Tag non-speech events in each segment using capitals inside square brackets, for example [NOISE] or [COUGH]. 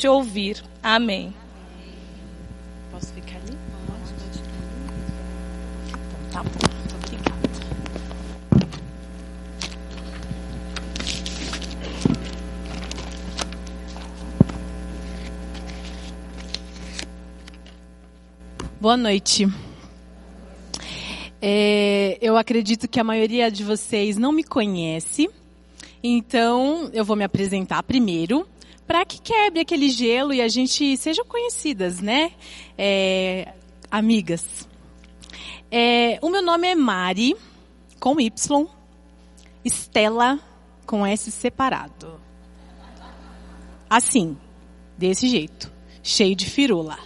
te ouvir. Amém. Posso ficar ali? Então, tá bom. Muito obrigada. Boa noite. É, eu acredito que a maioria de vocês não me conhece, então eu vou me apresentar primeiro para que quebre aquele gelo e a gente seja conhecidas, né? É, amigas. É, o meu nome é Mari, com Y, Estela, com S separado. Assim, desse jeito, cheio de firula.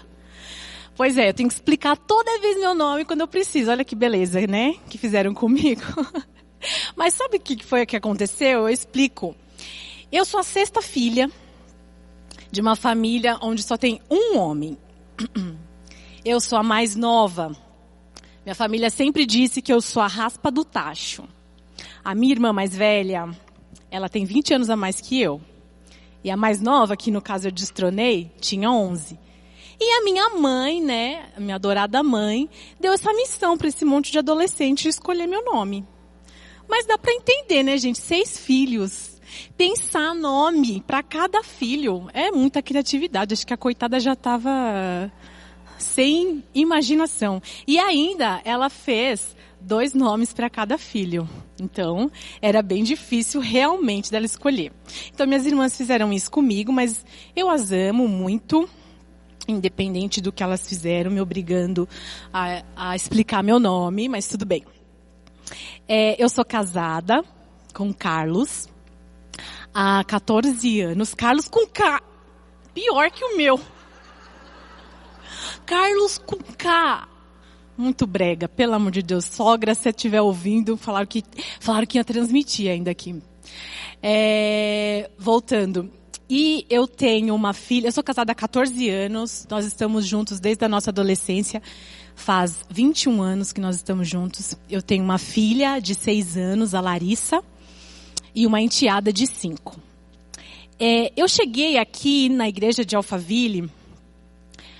Pois é, eu tenho que explicar toda vez meu nome quando eu preciso. Olha que beleza, né? Que fizeram comigo. [LAUGHS] Mas sabe o que foi que aconteceu? Eu explico. Eu sou a sexta filha de uma família onde só tem um homem. [CLEARS THROAT] Eu sou a mais nova. Minha família sempre disse que eu sou a raspa do tacho. A minha irmã mais velha, ela tem 20 anos a mais que eu. E a mais nova, que no caso eu destronei, tinha 11. E a minha mãe, né, minha adorada mãe, deu essa missão para esse monte de adolescente escolher meu nome. Mas dá para entender, né, gente? Seis filhos. Pensar nome para cada filho é muita criatividade. Acho que a coitada já estava sem imaginação. E ainda ela fez dois nomes para cada filho. Então, era bem difícil realmente dela escolher. Então, minhas irmãs fizeram isso comigo, mas eu as amo muito independente do que elas fizeram, me obrigando a, a explicar meu nome, mas tudo bem. É, eu sou casada com Carlos há 14 anos. Carlos com K. Pior que o meu. Carlos com K. Muito brega, pelo amor de Deus. Sogra, se estiver ouvindo, falaram que, falaram que ia transmitir ainda aqui. É, voltando. E eu tenho uma filha, eu sou casada há 14 anos, nós estamos juntos desde a nossa adolescência. Faz 21 anos que nós estamos juntos. Eu tenho uma filha de 6 anos, a Larissa, e uma enteada de 5. É, eu cheguei aqui na igreja de Alphaville,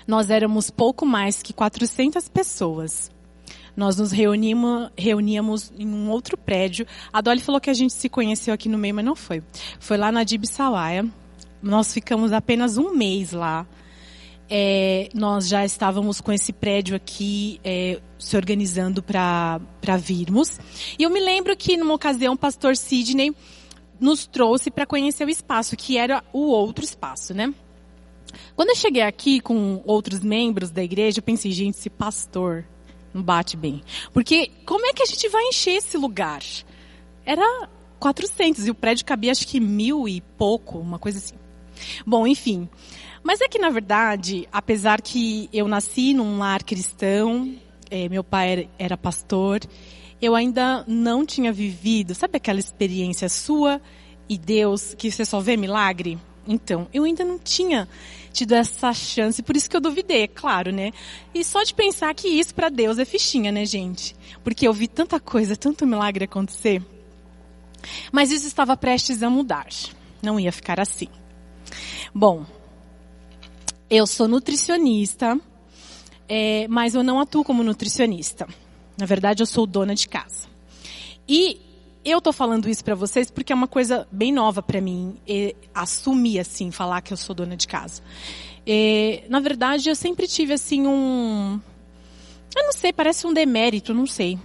nós éramos pouco mais que 400 pessoas. Nós nos reunimos, reuníamos em um outro prédio. A Dolly falou que a gente se conheceu aqui no meio, mas não foi. Foi lá na Dibsawaya. Nós ficamos apenas um mês lá. É, nós já estávamos com esse prédio aqui é, se organizando para virmos. E eu me lembro que numa ocasião o pastor Sidney nos trouxe para conhecer o espaço, que era o outro espaço, né? Quando eu cheguei aqui com outros membros da igreja, eu pensei, gente, esse pastor não bate bem. Porque como é que a gente vai encher esse lugar? Era 400 e o prédio cabia acho que mil e pouco, uma coisa assim. Bom, enfim. Mas é que na verdade, apesar que eu nasci num lar cristão, é, meu pai era pastor, eu ainda não tinha vivido, sabe aquela experiência sua e Deus que você só vê milagre? Então, eu ainda não tinha tido essa chance, por isso que eu duvidei, é claro, né? E só de pensar que isso para Deus é fichinha, né, gente? Porque eu vi tanta coisa, tanto milagre acontecer. Mas isso estava prestes a mudar. Não ia ficar assim. Bom, eu sou nutricionista, é, mas eu não atuo como nutricionista. Na verdade, eu sou dona de casa. E eu tô falando isso para vocês porque é uma coisa bem nova para mim, é, assumir assim, falar que eu sou dona de casa. É, na verdade, eu sempre tive assim um, eu não sei, parece um demérito, não sei.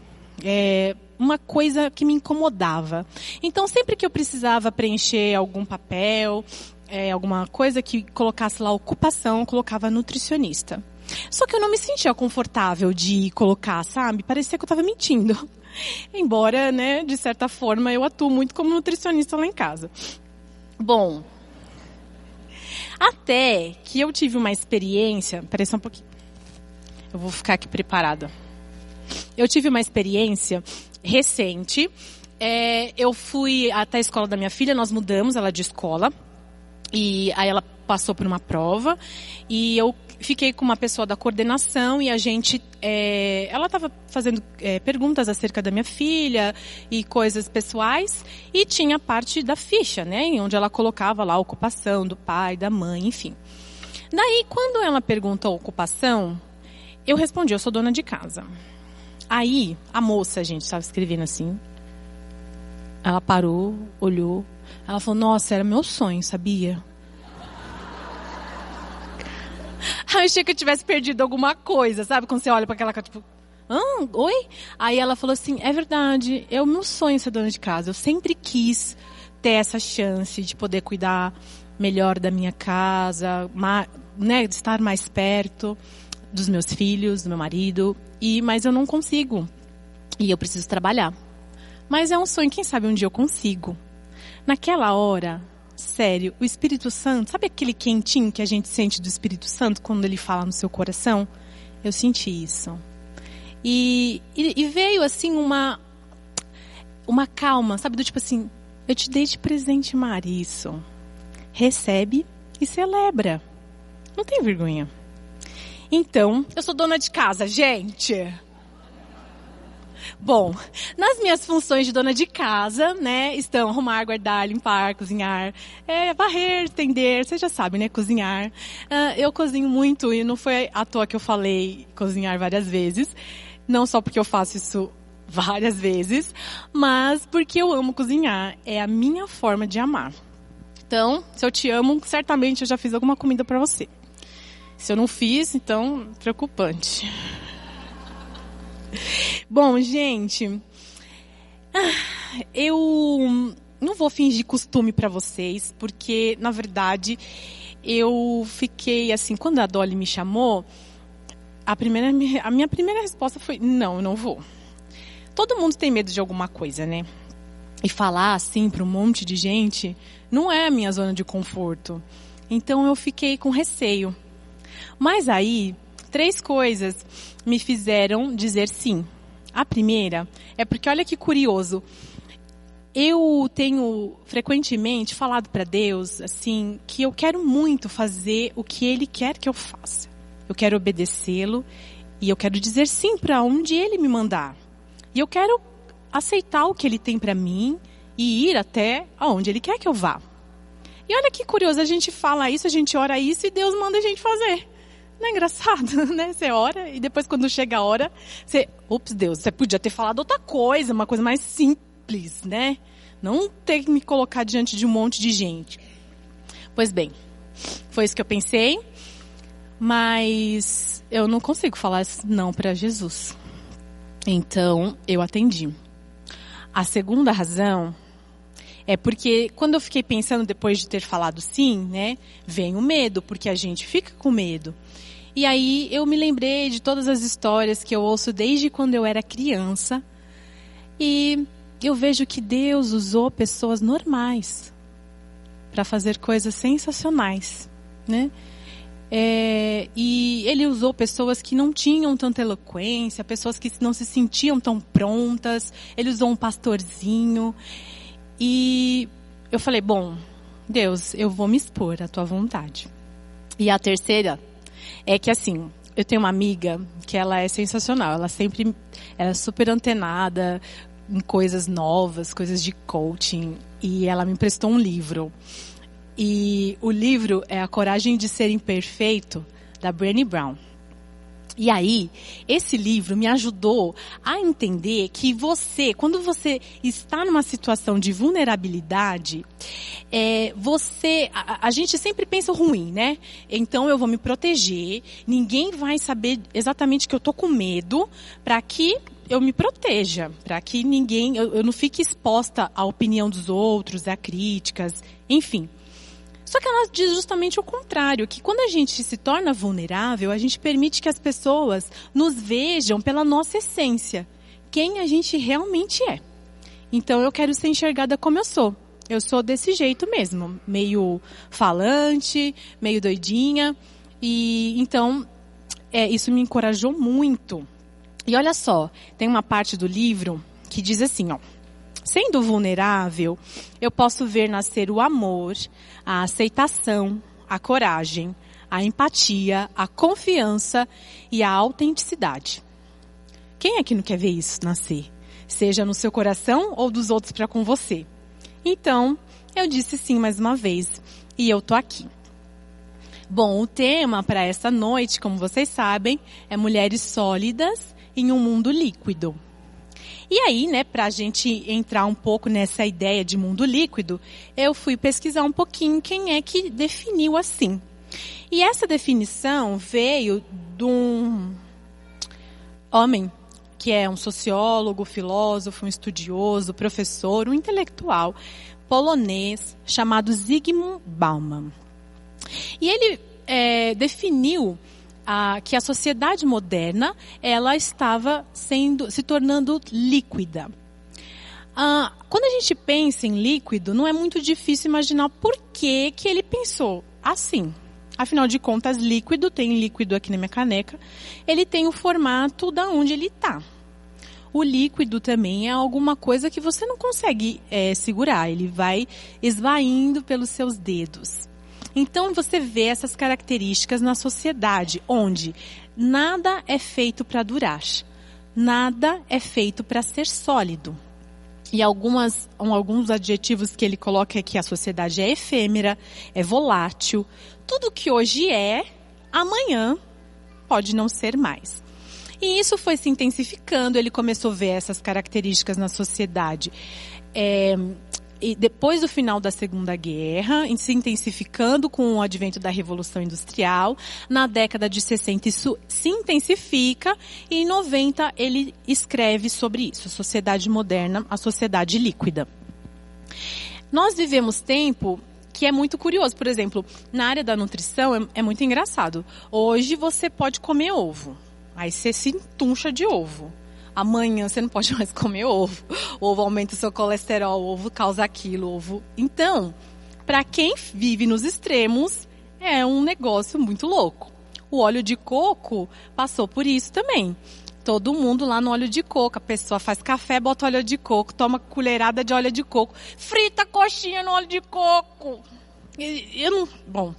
É, uma coisa que me incomodava. Então, sempre que eu precisava preencher algum papel, é, alguma coisa que colocasse lá ocupação, colocava nutricionista. Só que eu não me sentia confortável de colocar, sabe? Parecia que eu estava mentindo. [LAUGHS] Embora, né, de certa forma, eu atuo muito como nutricionista lá em casa. Bom, até que eu tive uma experiência, parece um pouquinho. Eu vou ficar aqui preparada. Eu tive uma experiência recente. É, eu fui até a escola da minha filha, nós mudamos ela de escola. E aí ela passou por uma prova e eu fiquei com uma pessoa da coordenação e a gente, é, ela estava fazendo é, perguntas acerca da minha filha e coisas pessoais e tinha parte da ficha, né, onde ela colocava lá a ocupação do pai, da mãe, enfim. Daí, quando ela perguntou a ocupação, eu respondi, eu sou dona de casa. Aí, a moça, a gente estava escrevendo assim, ela parou, olhou, ela falou, nossa, era meu sonho, sabia? [LAUGHS] Eu achei que eu tivesse perdido alguma coisa, sabe? Quando você olha para aquela cara, tipo, ah, oi? Aí ela falou assim, é verdade, é o meu sonho ser dona de casa. Eu sempre quis ter essa chance de poder cuidar melhor da minha casa, né, estar mais perto dos meus filhos, do meu marido, e mas eu não consigo. E eu preciso trabalhar. Mas é um sonho, quem sabe um dia eu consigo. Naquela hora, sério, o Espírito Santo, sabe aquele quentinho que a gente sente do Espírito Santo quando ele fala no seu coração? Eu senti isso. E, e, e veio assim uma uma calma, sabe, do tipo assim, eu te dei de presente, Mari, isso. Recebe e celebra. Não tem vergonha. Então, eu sou dona de casa, gente. Bom, nas minhas funções de dona de casa, né, estão arrumar, guardar, limpar, cozinhar, é, varrer, estender, você já sabe, né, cozinhar. Uh, eu cozinho muito e não foi à toa que eu falei cozinhar várias vezes. Não só porque eu faço isso [LAUGHS] várias vezes, mas porque eu amo cozinhar. É a minha forma de amar. Então, se eu te amo, certamente eu já fiz alguma comida para você. Se eu não fiz, então, preocupante. Bom, gente, ah, eu não vou fingir costume para vocês, porque na verdade eu fiquei assim, quando a Dolly me chamou, a primeira a minha primeira resposta foi: "Não, eu não vou". Todo mundo tem medo de alguma coisa, né? E falar assim para um monte de gente não é a minha zona de conforto. Então eu fiquei com receio. Mas aí, três coisas me fizeram dizer sim. A primeira é porque, olha que curioso, eu tenho frequentemente falado para Deus assim que eu quero muito fazer o que Ele quer que eu faça. Eu quero obedecê-lo e eu quero dizer sim para onde Ele me mandar. E eu quero aceitar o que Ele tem para mim e ir até aonde Ele quer que eu vá. E olha que curioso, a gente fala isso, a gente ora isso e Deus manda a gente fazer. Não é engraçado, [LAUGHS] né? Você ora e depois quando chega a hora, você, ups, Deus, você podia ter falado outra coisa, uma coisa mais simples, né? Não ter que me colocar diante de um monte de gente. Pois bem, foi isso que eu pensei, mas eu não consigo falar não para Jesus. Então, eu atendi. A segunda razão é porque quando eu fiquei pensando depois de ter falado sim, né, vem o medo, porque a gente fica com medo. E aí eu me lembrei de todas as histórias que eu ouço desde quando eu era criança. E eu vejo que Deus usou pessoas normais para fazer coisas sensacionais, né? É, e ele usou pessoas que não tinham tanta eloquência, pessoas que não se sentiam tão prontas. Ele usou um pastorzinho. E eu falei, bom, Deus, eu vou me expor à tua vontade. E a terceira é que assim, eu tenho uma amiga que ela é sensacional, ela sempre ela é super antenada em coisas novas, coisas de coaching, e ela me emprestou um livro. E o livro é A Coragem de Ser Imperfeito, da Brené Brown. E aí, esse livro me ajudou a entender que você, quando você está numa situação de vulnerabilidade, é, você, a, a, gente sempre pensa ruim, né? Então eu vou me proteger, ninguém vai saber exatamente que eu tô com medo, para que eu me proteja, para que ninguém, eu, eu não fique exposta à opinião dos outros, a críticas, enfim. Só que ela diz justamente o contrário, que quando a gente se torna vulnerável, a gente permite que as pessoas nos vejam pela nossa essência, quem a gente realmente é. Então eu quero ser enxergada como eu sou. Eu sou desse jeito mesmo, meio falante, meio doidinha. E então é, isso me encorajou muito. E olha só, tem uma parte do livro que diz assim, ó. Sendo vulnerável, eu posso ver nascer o amor, a aceitação, a coragem, a empatia, a confiança e a autenticidade. Quem é que não quer ver isso nascer? Seja no seu coração ou dos outros para com você. Então, eu disse sim mais uma vez e eu tô aqui. Bom, o tema para essa noite, como vocês sabem, é mulheres sólidas em um mundo líquido. E aí, né, para a gente entrar um pouco nessa ideia de mundo líquido, eu fui pesquisar um pouquinho quem é que definiu assim. E essa definição veio de um homem que é um sociólogo, filósofo, um estudioso, professor, um intelectual polonês chamado Zygmunt Bauman. E ele é, definiu a, que a sociedade moderna ela estava sendo se tornando líquida. Ah, quando a gente pensa em líquido, não é muito difícil imaginar por que, que ele pensou assim. Afinal de contas, líquido, tem líquido aqui na minha caneca, ele tem o formato da onde ele está. O líquido também é alguma coisa que você não consegue é, segurar, ele vai esvaindo pelos seus dedos. Então você vê essas características na sociedade, onde nada é feito para durar, nada é feito para ser sólido. E algumas, alguns adjetivos que ele coloca é que a sociedade é efêmera, é volátil. Tudo que hoje é, amanhã pode não ser mais. E isso foi se intensificando, ele começou a ver essas características na sociedade. É, e depois do final da Segunda Guerra, se intensificando com o advento da Revolução Industrial, na década de 60 isso se intensifica e em 90 ele escreve sobre isso, a sociedade moderna, a sociedade líquida. Nós vivemos tempo que é muito curioso. Por exemplo, na área da nutrição é, é muito engraçado. Hoje você pode comer ovo. Aí você se entuncha de ovo amanhã você não pode [LAUGHS] mais comer ovo. Ovo aumenta o seu colesterol, ovo causa aquilo, ovo. Então, para quem vive nos extremos, é um negócio muito louco. O óleo de coco passou por isso também. Todo mundo lá no óleo de coco. A pessoa faz café, bota óleo de coco, toma colherada de óleo de coco, frita coxinha no óleo de coco. Eu não. Bom,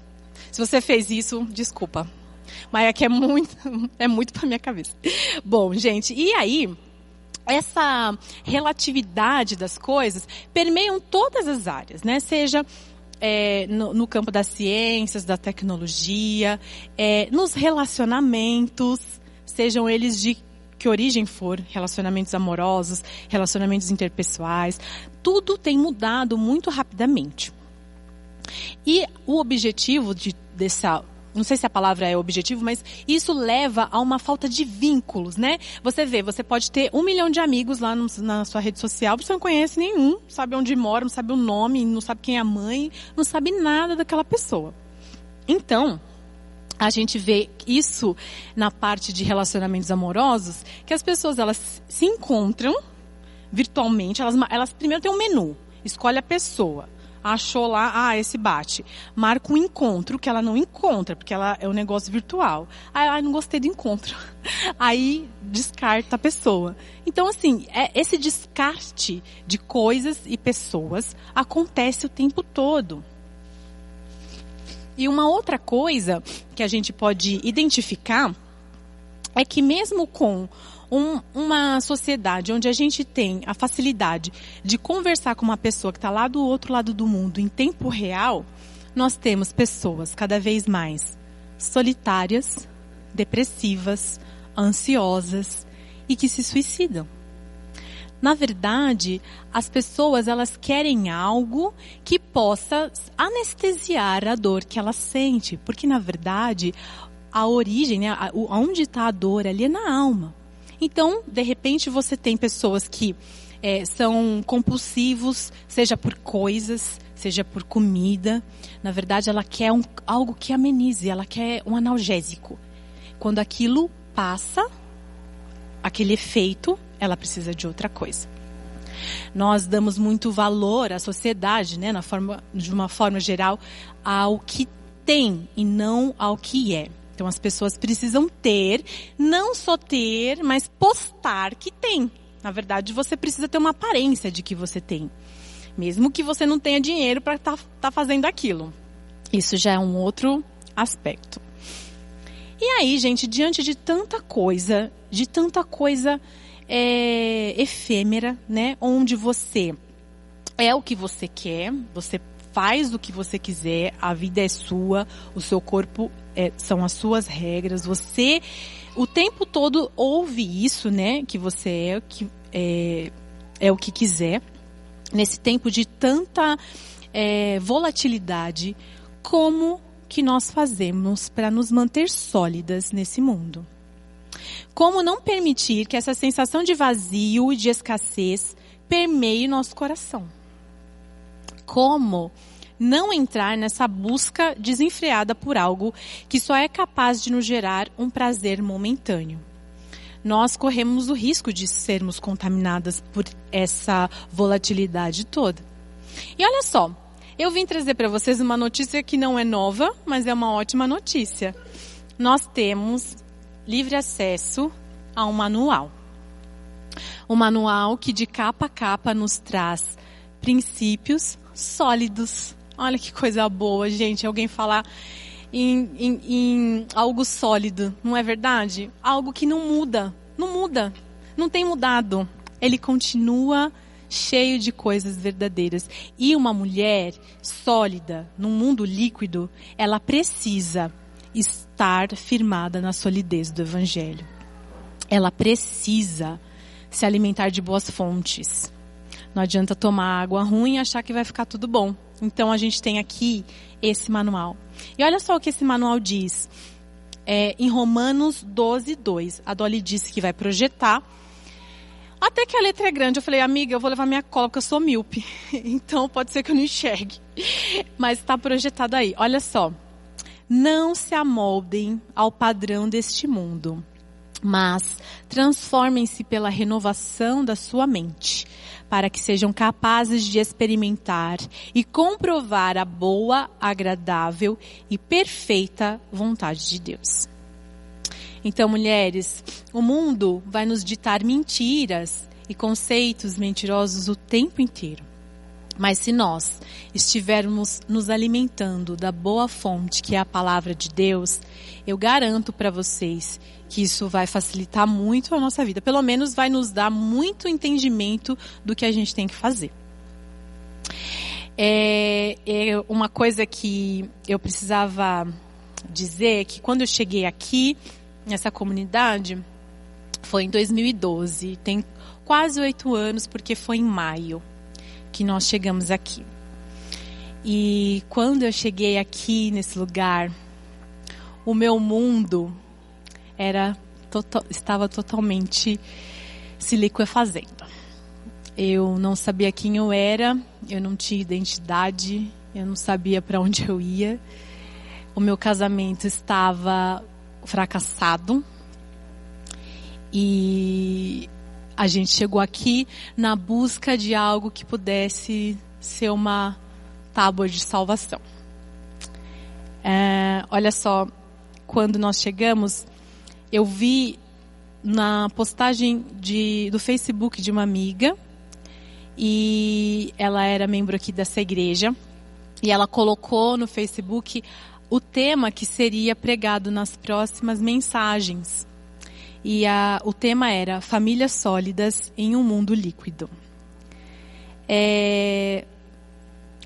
se você fez isso, desculpa. Mas é que é muito, [LAUGHS] é muito para minha cabeça. Bom, gente, e aí essa relatividade das coisas permeiam todas as áreas, né? Seja é, no, no, campo das ciências, da tecnologia, é, nos relacionamentos, sejam eles de que origem for, relacionamentos amorosos, relacionamentos interpessoais, tudo tem mudado muito rapidamente. E o objetivo de, dessa não sei se a palavra é objetivo, mas isso leva a uma falta de vínculos, né? Você vê, você pode ter um milhão de amigos lá no, na sua rede social, você não conhece nenhum, sabe onde mora, não sabe o nome, não sabe quem é a mãe, não sabe nada daquela pessoa. Então, a gente vê isso na parte de relacionamentos amorosos, que as pessoas elas se encontram virtualmente, elas, elas primeiro têm um menu, escolhe a pessoa achou lá, ah, esse bate. Marca um encontro que ela não encontra, porque ela é um negócio virtual. Aí, ah, não gostei do encontro. [LAUGHS] Aí descarta a pessoa. Então, assim, é, esse descarte de coisas e pessoas acontece o tempo todo. E uma outra coisa que a gente pode identificar é que mesmo com um, uma sociedade onde a gente tem a facilidade de conversar com uma pessoa que está lá do outro lado do mundo em tempo real, nós temos pessoas cada vez mais solitárias, depressivas, ansiosas e que se suicidam. Na verdade, as pessoas elas querem algo que possa anestesiar a dor que ela sente, porque na verdade a origem, né, onde está a dor ali é na alma. Então, de repente, você tem pessoas que é, são compulsivos, seja por coisas, seja por comida. Na verdade, ela quer um, algo que amenize, ela quer um analgésico. Quando aquilo passa, aquele efeito, ela precisa de outra coisa. Nós damos muito valor à sociedade, né, na forma, de uma forma geral, ao que tem e não ao que é. Então as pessoas precisam ter, não só ter, mas postar que tem. Na verdade, você precisa ter uma aparência de que você tem. Mesmo que você não tenha dinheiro para estar tá, tá fazendo aquilo. Isso já é um outro aspecto. E aí, gente, diante de tanta coisa, de tanta coisa é, efêmera, né? Onde você é o que você quer, você faz o que você quiser, a vida é sua, o seu corpo é, são as suas regras, você o tempo todo ouve isso, né? Que você é, que, é, é o que quiser. Nesse tempo de tanta é, volatilidade, como que nós fazemos para nos manter sólidas nesse mundo? Como não permitir que essa sensação de vazio e de escassez permeie nosso coração? Como não entrar nessa busca desenfreada por algo que só é capaz de nos gerar um prazer momentâneo? Nós corremos o risco de sermos contaminadas por essa volatilidade toda. E olha só, eu vim trazer para vocês uma notícia que não é nova, mas é uma ótima notícia. Nós temos livre acesso a um manual. Um manual que de capa a capa nos traz princípios sólidos. Olha que coisa boa, gente. Alguém falar em, em, em algo sólido, não é verdade? Algo que não muda. Não muda. Não tem mudado. Ele continua cheio de coisas verdadeiras. E uma mulher sólida, num mundo líquido, ela precisa estar firmada na solidez do Evangelho. Ela precisa se alimentar de boas fontes. Não adianta tomar água ruim e achar que vai ficar tudo bom. Então a gente tem aqui esse manual. E olha só o que esse manual diz. É, em Romanos 12, 2. A Dolly disse que vai projetar até que a letra é grande, eu falei, amiga, eu vou levar minha cola porque eu sou míope. [LAUGHS] Então pode ser que eu não enxergue. Mas está projetado aí. Olha só. Não se amoldem ao padrão deste mundo, mas transformem-se pela renovação da sua mente, para que sejam capazes de experimentar e comprovar a boa, agradável e perfeita vontade de Deus. Então, mulheres, o mundo vai nos ditar mentiras e conceitos mentirosos o tempo inteiro. Mas se nós estivermos nos alimentando da boa fonte, que é a palavra de Deus, eu garanto para vocês que isso vai facilitar muito a nossa vida. Pelo menos vai nos dar muito entendimento do que a gente tem que fazer. É, é uma coisa que eu precisava dizer é que quando eu cheguei aqui, nessa comunidade foi em 2012. Tem quase oito anos, porque foi em maio que nós chegamos aqui. E quando eu cheguei aqui nesse lugar, o meu mundo era total, estava totalmente se liquefazendo. Eu não sabia quem eu era, eu não tinha identidade, eu não sabia para onde eu ia. O meu casamento estava fracassado. E a gente chegou aqui na busca de algo que pudesse ser uma tábua de salvação. É, olha só, quando nós chegamos, eu vi na postagem de, do Facebook de uma amiga e ela era membro aqui dessa igreja e ela colocou no Facebook o tema que seria pregado nas próximas mensagens. E a, o tema era Famílias Sólidas em um Mundo Líquido. É,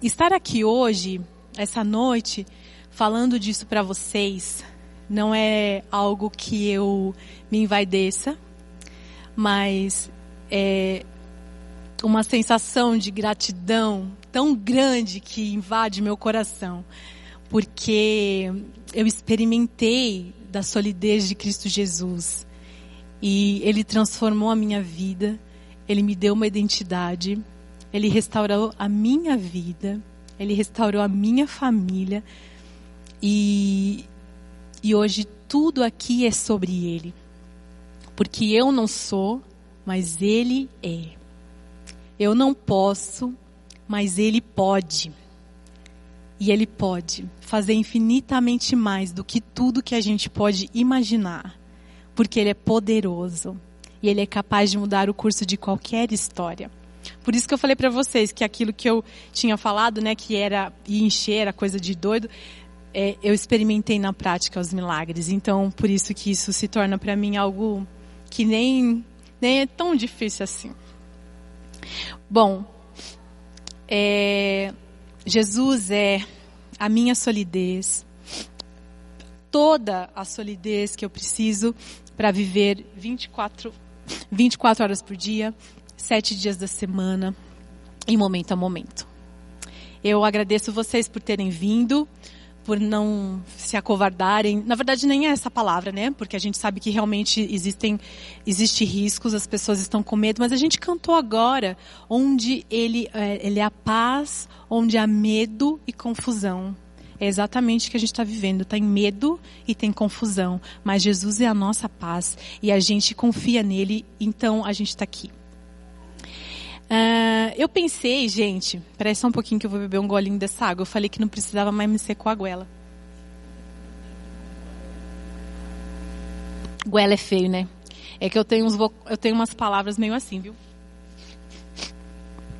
estar aqui hoje, essa noite, falando disso para vocês, não é algo que eu me envaideça, mas é uma sensação de gratidão tão grande que invade meu coração porque eu experimentei da solidez de Cristo Jesus e Ele transformou a minha vida, Ele me deu uma identidade, Ele restaurou a minha vida, Ele restaurou a minha família e, e hoje tudo aqui é sobre Ele, porque eu não sou, mas Ele é. Eu não posso, mas Ele pode. E Ele pode fazer infinitamente mais do que tudo que a gente pode imaginar, porque Ele é poderoso e Ele é capaz de mudar o curso de qualquer história. Por isso que eu falei para vocês que aquilo que eu tinha falado, né, que era encher, era coisa de doido, é, eu experimentei na prática os milagres. Então, por isso que isso se torna para mim algo que nem, nem é tão difícil assim. Bom, é, Jesus é a minha solidez, toda a solidez que eu preciso para viver 24, 24 horas por dia, sete dias da semana, em momento a momento. Eu agradeço vocês por terem vindo por não se acovardarem. Na verdade, nem é essa palavra, né? Porque a gente sabe que realmente existem existe riscos, as pessoas estão com medo, mas a gente cantou agora onde ele, é, ele é a paz, onde há medo e confusão. É exatamente o que a gente está vivendo. Tem medo e tem confusão. Mas Jesus é a nossa paz e a gente confia nele, então a gente está aqui. Eu pensei, gente, peraí só um pouquinho que eu vou beber um golinho dessa água. Eu falei que não precisava mais me secar a goela. Goela é feio, né? É que eu tenho, uns, eu tenho umas palavras meio assim, viu?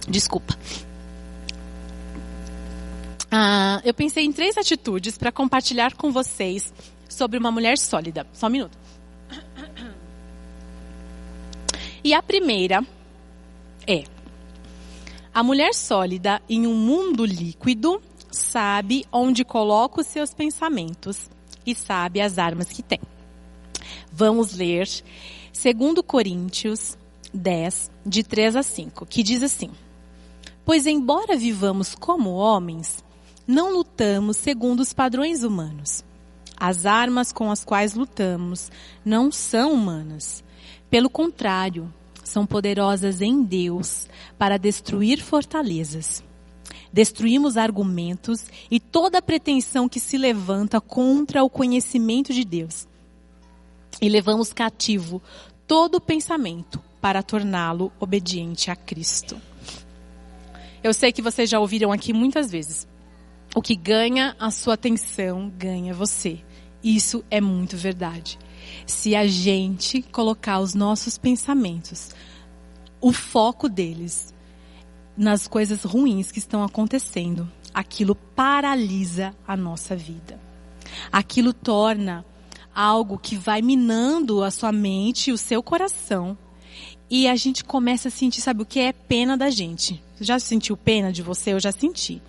Desculpa. Uh, eu pensei em três atitudes para compartilhar com vocês sobre uma mulher sólida. Só um minuto. E a primeira é a mulher sólida em um mundo líquido sabe onde coloca os seus pensamentos e sabe as armas que tem. Vamos ler 2 Coríntios 10, de 3 a 5, que diz assim: Pois embora vivamos como homens, não lutamos segundo os padrões humanos. As armas com as quais lutamos não são humanas. Pelo contrário, são poderosas em Deus para destruir fortalezas. Destruímos argumentos e toda pretensão que se levanta contra o conhecimento de Deus. E levamos cativo todo pensamento para torná-lo obediente a Cristo. Eu sei que vocês já ouviram aqui muitas vezes. O que ganha a sua atenção ganha você. Isso é muito verdade se a gente colocar os nossos pensamentos, o foco deles nas coisas ruins que estão acontecendo, aquilo paralisa a nossa vida. Aquilo torna algo que vai minando a sua mente, o seu coração, e a gente começa a sentir, sabe o que é pena da gente? Já sentiu pena de você? Eu já senti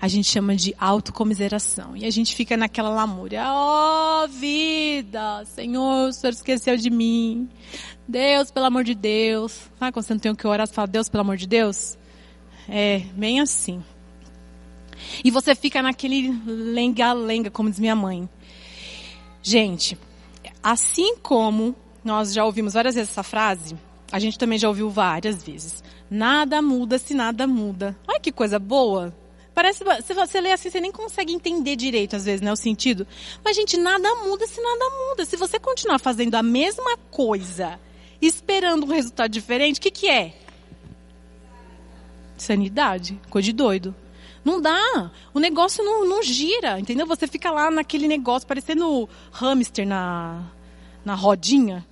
a gente chama de autocomiseração. E a gente fica naquela lamúria. Oh, vida! Senhor, o Senhor esqueceu de mim. Deus, pelo amor de Deus. Sabe quando você não tem o que orar, você fala, Deus, pelo amor de Deus? É, bem assim. E você fica naquele lenga-lenga, como diz minha mãe. Gente, assim como nós já ouvimos várias vezes essa frase, a gente também já ouviu várias vezes. Nada muda se nada muda. Ai, que coisa boa! Parece, se você lê assim, você nem consegue entender direito, às vezes, né, o sentido. Mas, gente, nada muda se nada muda. Se você continuar fazendo a mesma coisa, esperando um resultado diferente, o que, que é? Sanidade. Coisa de doido. Não dá. O negócio não, não gira, entendeu? Você fica lá naquele negócio, parecendo hamster na, na rodinha.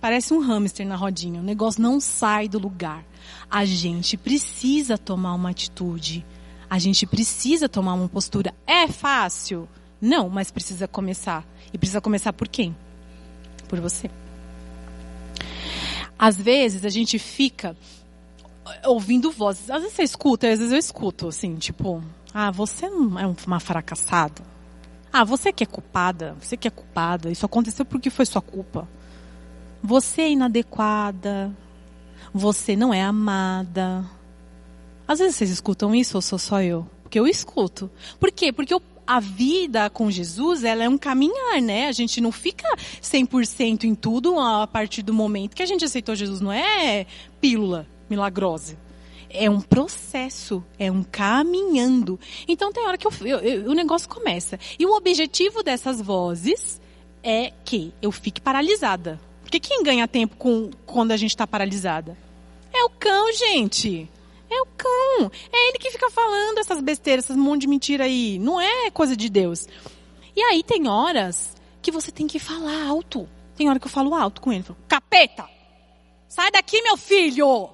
Parece um hamster na rodinha. O negócio não sai do lugar. A gente precisa tomar uma atitude. A gente precisa tomar uma postura. É fácil? Não, mas precisa começar. E precisa começar por quem? Por você. Às vezes a gente fica ouvindo vozes. Às vezes você escuta, às vezes eu escuto, assim, tipo, ah, você não é uma fracassada. Ah, você que é culpada, você que é culpada, isso aconteceu porque foi sua culpa. Você é inadequada. Você não é amada. Às vezes vocês escutam isso ou sou só eu? Porque eu escuto. Por quê? Porque eu, a vida com Jesus, ela é um caminhar, né? A gente não fica 100% em tudo a partir do momento que a gente aceitou Jesus. Não é pílula milagrosa. É um processo, é um caminhando. Então tem hora que eu, eu, eu, o negócio começa. E o objetivo dessas vozes é que eu fique paralisada. Porque quem ganha tempo com, quando a gente está paralisada? É o cão, gente. É o cão. É ele que fica falando essas besteiras, essas monte de mentira aí. Não é coisa de Deus. E aí tem horas que você tem que falar alto. Tem hora que eu falo alto com ele. Falo, Capeta! Sai daqui, meu filho!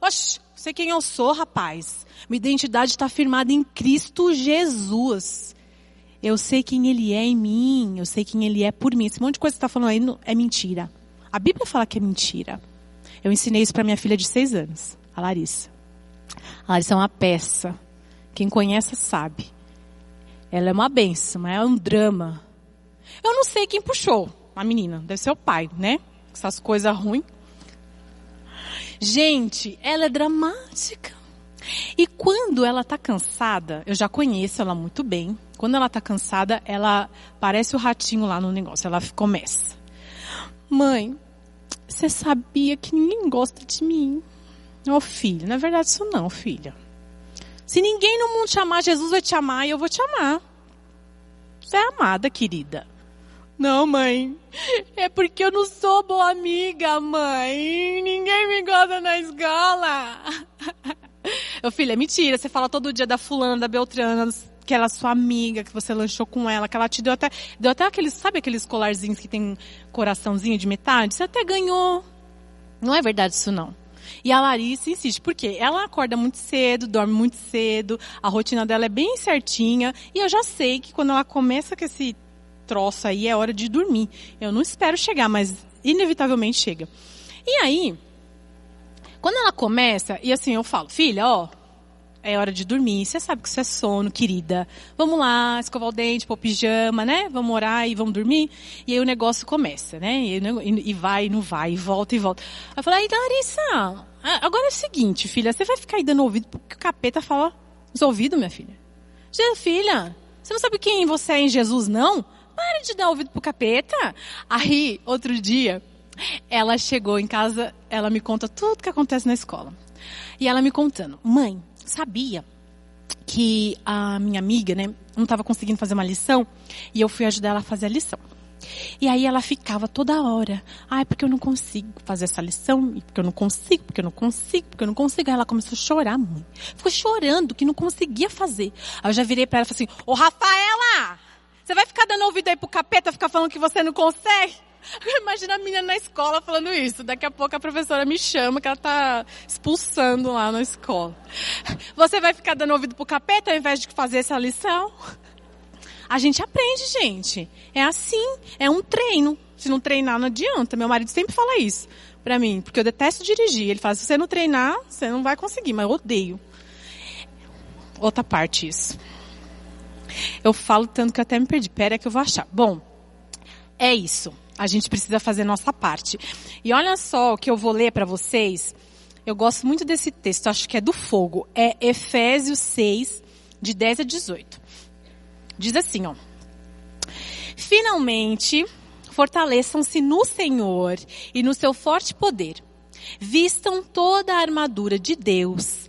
Oxe, sei quem eu sou, rapaz. Minha identidade está firmada em Cristo Jesus. Eu sei quem Ele é em mim, eu sei quem Ele é por mim. Esse monte de coisa que você está falando aí é mentira. A Bíblia fala que é mentira. Eu ensinei isso para minha filha de seis anos, a Larissa. A Larissa é uma peça. Quem conhece sabe. Ela é uma benção, é um drama. Eu não sei quem puxou a menina. Deve ser o pai, né? Essas coisas ruins. Gente, ela é dramática. E quando ela tá cansada, eu já conheço ela muito bem. Quando ela tá cansada, ela parece o ratinho lá no negócio. Ela começa. Mãe, você sabia que ninguém gosta de mim? Ô oh, filho, não é verdade isso não, filha. Se ninguém no mundo te amar, Jesus vai te amar e eu vou te amar. Você é amada, querida. Não, mãe. É porque eu não sou boa amiga, mãe. Ninguém me gosta na escola. [LAUGHS] Ô filha, é mentira. Você fala todo dia da fulana, da Beltrana, que ela é sua amiga, que você lanchou com ela, que ela te deu até, deu até aqueles, sabe aqueles colarzinhos que tem coraçãozinho de metade? Você até ganhou. Não é verdade isso não. E a Larissa insiste, porque ela acorda muito cedo, dorme muito cedo, a rotina dela é bem certinha, e eu já sei que quando ela começa com esse troço aí é hora de dormir. Eu não espero chegar, mas inevitavelmente chega. E aí, quando ela começa, e assim eu falo, filha, ó, é hora de dormir. Você sabe que isso é sono, querida. Vamos lá, escovar o dente, pôr pijama, né? Vamos orar e vamos dormir. E aí o negócio começa, né? E, e vai, e não vai, e volta e volta. Aí eu falei, Larissa, agora é o seguinte, filha, você vai ficar aí dando ouvido porque o capeta fala nos ouvidos, minha filha. Filha, você não sabe quem você é em Jesus, não? Para de dar ouvido pro capeta. Aí, outro dia, ela chegou em casa, ela me conta tudo que acontece na escola. E ela me contando, mãe, sabia que a minha amiga, né, não estava conseguindo fazer uma lição e eu fui ajudar ela a fazer a lição. E aí ela ficava toda hora, ai, porque eu não consigo fazer essa lição, porque eu não consigo, porque eu não consigo, porque eu não consigo. Aí ela começou a chorar, mãe. Ficou chorando que não conseguia fazer. Aí eu já virei para ela e falei assim, ô Rafaela, você vai ficar dando ouvido aí pro capeta, ficar falando que você não consegue? Imagina a menina na escola falando isso. Daqui a pouco a professora me chama que ela tá expulsando lá na escola. Você vai ficar dando ouvido pro capeta ao invés de fazer essa lição? A gente aprende, gente. É assim, é um treino. Se não treinar, não adianta. Meu marido sempre fala isso pra mim, porque eu detesto dirigir. Ele fala, se você não treinar, você não vai conseguir, mas eu odeio. Outra parte isso. Eu falo tanto que até me perdi. Pera que eu vou achar. Bom, é isso a gente precisa fazer nossa parte. E olha só o que eu vou ler para vocês. Eu gosto muito desse texto, acho que é do fogo. É Efésios 6, de 10 a 18. Diz assim, ó. Finalmente, fortaleçam-se no Senhor e no seu forte poder. Vistam toda a armadura de Deus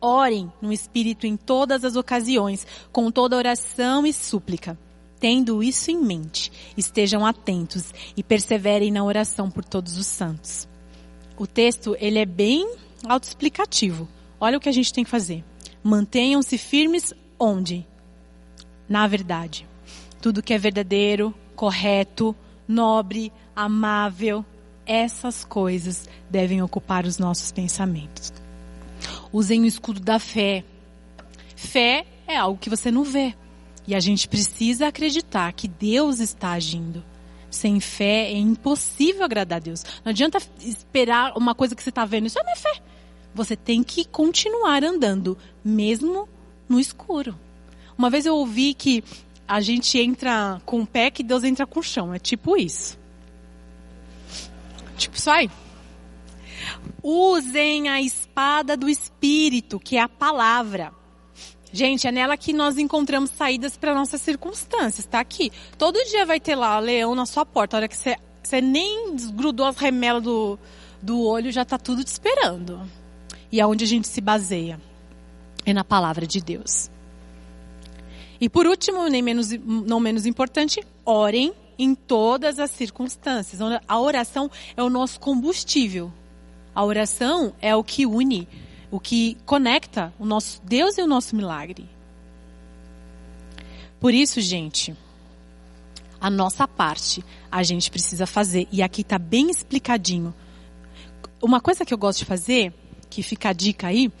Orem no Espírito em todas as ocasiões, com toda oração e súplica. Tendo isso em mente, estejam atentos e perseverem na oração por todos os santos. O texto, ele é bem autoexplicativo. Olha o que a gente tem que fazer. Mantenham-se firmes onde? Na verdade. Tudo que é verdadeiro, correto, nobre, amável, essas coisas devem ocupar os nossos pensamentos. Usem o escudo da fé. Fé é algo que você não vê. E a gente precisa acreditar que Deus está agindo. Sem fé é impossível agradar a Deus. Não adianta esperar uma coisa que você está vendo. Isso não é fé. Você tem que continuar andando, mesmo no escuro. Uma vez eu ouvi que a gente entra com o pé que Deus entra com o chão. É tipo isso. Tipo aí. Usem a espada do Espírito, que é a palavra. Gente, é nela que nós encontramos saídas para nossas circunstâncias. Está aqui. Todo dia vai ter lá leão na sua porta. A hora que você, nem desgrudou as remelas do, do olho, já está tudo te esperando. E aonde a gente se baseia? É na palavra de Deus. E por último, nem menos, não menos importante, orem em todas as circunstâncias. A oração é o nosso combustível. A oração é o que une o que conecta o nosso Deus e o nosso milagre. Por isso, gente, a nossa parte a gente precisa fazer. E aqui está bem explicadinho. Uma coisa que eu gosto de fazer, que fica a dica aí,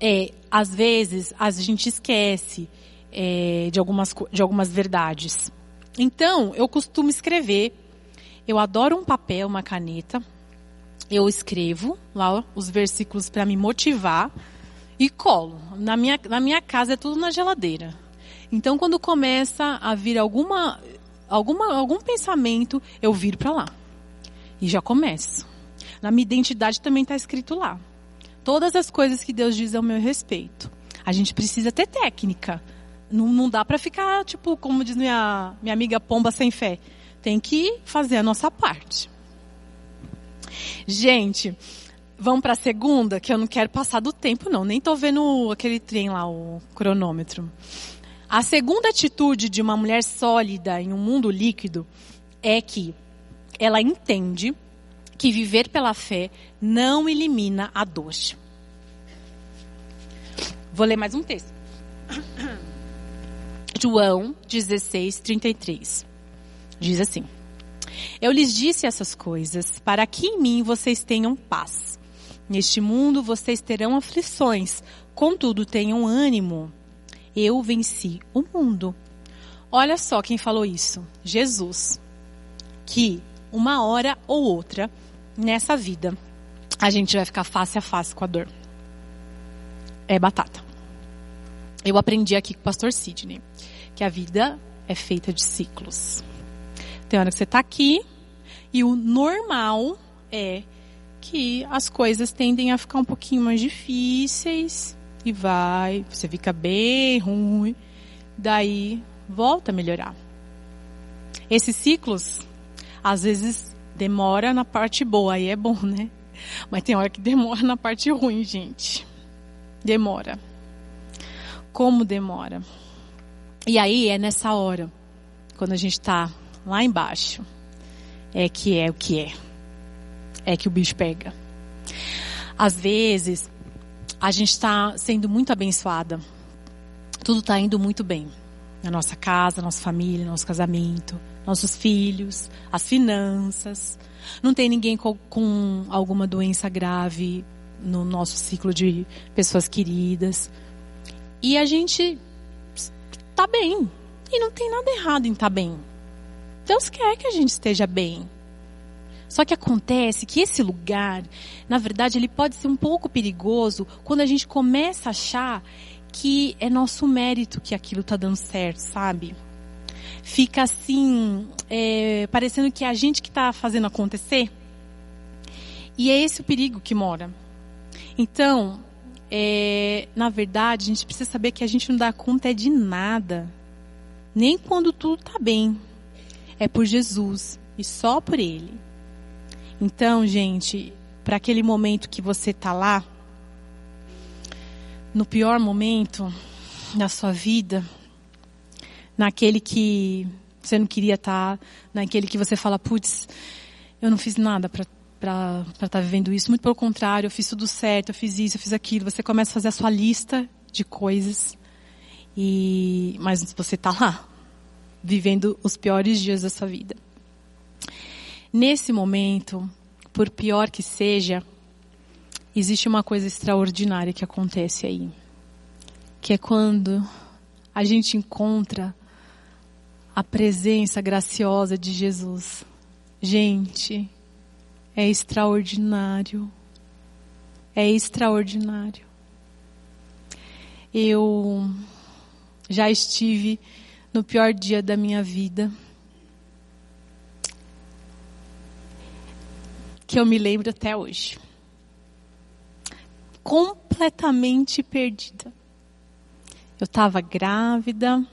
é, às vezes, a gente esquece é, de, algumas, de algumas verdades. Então, eu costumo escrever. Eu adoro um papel, uma caneta eu escrevo lá os versículos para me motivar e colo. Na minha, na minha casa é tudo na geladeira. Então, quando começa a vir alguma, alguma, algum pensamento, eu viro para lá. E já começo. Na minha identidade também está escrito lá. Todas as coisas que Deus diz ao meu respeito. A gente precisa ter técnica. Não, não dá para ficar, tipo, como diz minha, minha amiga Pomba sem fé. Tem que fazer a nossa parte. Gente, vamos para a segunda, que eu não quero passar do tempo, não. Nem estou vendo aquele trem lá, o cronômetro. A segunda atitude de uma mulher sólida em um mundo líquido é que ela entende que viver pela fé não elimina a dor. Vou ler mais um texto. [COUGHS] João 16, 33. Diz assim. Eu lhes disse essas coisas para que em mim vocês tenham paz. Neste mundo vocês terão aflições, contudo tenham ânimo. Eu venci o mundo. Olha só quem falou isso: Jesus. Que uma hora ou outra nessa vida a gente vai ficar face a face com a dor. É batata. Eu aprendi aqui com o pastor Sidney que a vida é feita de ciclos. Tem hora que você está aqui e o normal é que as coisas tendem a ficar um pouquinho mais difíceis e vai, você fica bem ruim, daí volta a melhorar. Esses ciclos, às vezes, demora na parte boa, aí é bom, [LAUGHS] né? Mas tem hora que demora na parte ruim, gente. Demora. Como demora? E aí é nessa hora, quando a gente está lá embaixo, é que é o que é. É que o bicho pega. Às vezes, a gente está sendo muito abençoada. Tudo está indo muito bem. Na nossa casa, nossa família, nosso casamento, nossos filhos, as finanças. Não tem ninguém com, com alguma doença grave no nosso ciclo de pessoas queridas. E a gente está bem. E não tem nada errado em estar tá bem. Deus quer que a gente esteja bem. Só que acontece que esse lugar, na verdade, ele pode ser um pouco perigoso quando a gente começa a achar que é nosso mérito que aquilo está dando certo, sabe? Fica assim, é, parecendo que é a gente que está fazendo acontecer. E é esse o perigo que mora. Então, é, na verdade, a gente precisa saber que a gente não dá conta de nada. Nem quando tudo está bem é por Jesus e só por Ele. Então, gente, para aquele momento que você está lá, no pior momento da sua vida, naquele que você não queria estar, tá, naquele que você fala, putz, eu não fiz nada para para estar tá vivendo isso. Muito pelo contrário, eu fiz tudo certo, eu fiz isso, eu fiz aquilo. Você começa a fazer a sua lista de coisas. E mas você está lá vivendo os piores dias da sua vida. Nesse momento, por pior que seja, existe uma coisa extraordinária que acontece aí. Que é quando a gente encontra a presença graciosa de Jesus. Gente, é extraordinário. É extraordinário. Eu já estive no pior dia da minha vida. Que eu me lembro até hoje. Completamente perdida. Eu estava grávida,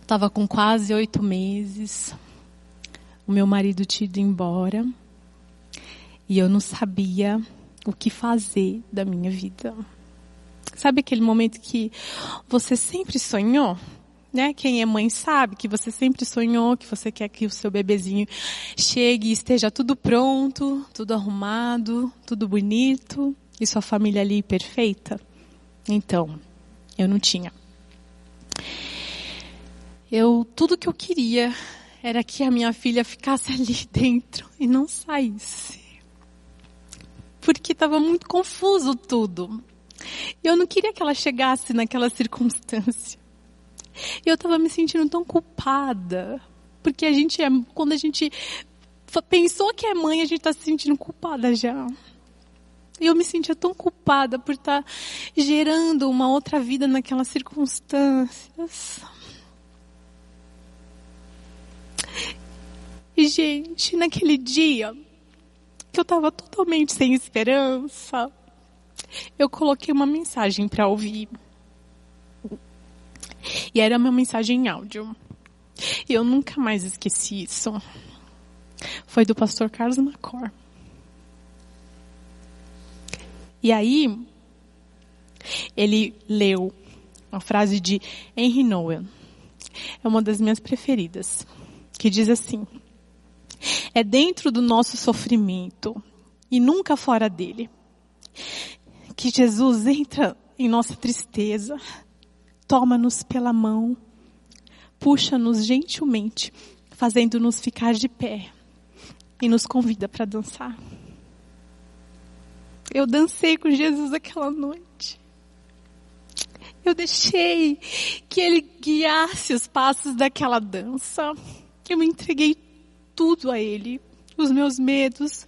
estava com quase oito meses. O meu marido tinha ido embora e eu não sabia o que fazer da minha vida. Sabe aquele momento que você sempre sonhou? Né? Quem é mãe sabe que você sempre sonhou que você quer que o seu bebezinho chegue e esteja tudo pronto, tudo arrumado, tudo bonito e sua família ali perfeita. Então, eu não tinha. Eu tudo que eu queria era que a minha filha ficasse [LAUGHS] ali dentro e não saísse. Porque estava muito confuso tudo. Eu não queria que ela chegasse naquela circunstância. Eu estava me sentindo tão culpada. Porque a gente é, quando a gente pensou que é mãe, a gente está se sentindo culpada já. E eu me sentia tão culpada por estar tá gerando uma outra vida naquelas circunstâncias. E, gente, naquele dia, que eu estava totalmente sem esperança, eu coloquei uma mensagem para ouvir. E era uma mensagem em áudio. E eu nunca mais esqueci isso. Foi do pastor Carlos Macor. E aí, ele leu uma frase de Henry Nowen. É uma das minhas preferidas. Que diz assim: É dentro do nosso sofrimento e nunca fora dele que Jesus entra em nossa tristeza, toma-nos pela mão, puxa-nos gentilmente, fazendo-nos ficar de pé e nos convida para dançar. Eu dancei com Jesus aquela noite. Eu deixei que Ele guiasse os passos daquela dança. Eu me entreguei tudo a Ele. Os meus medos,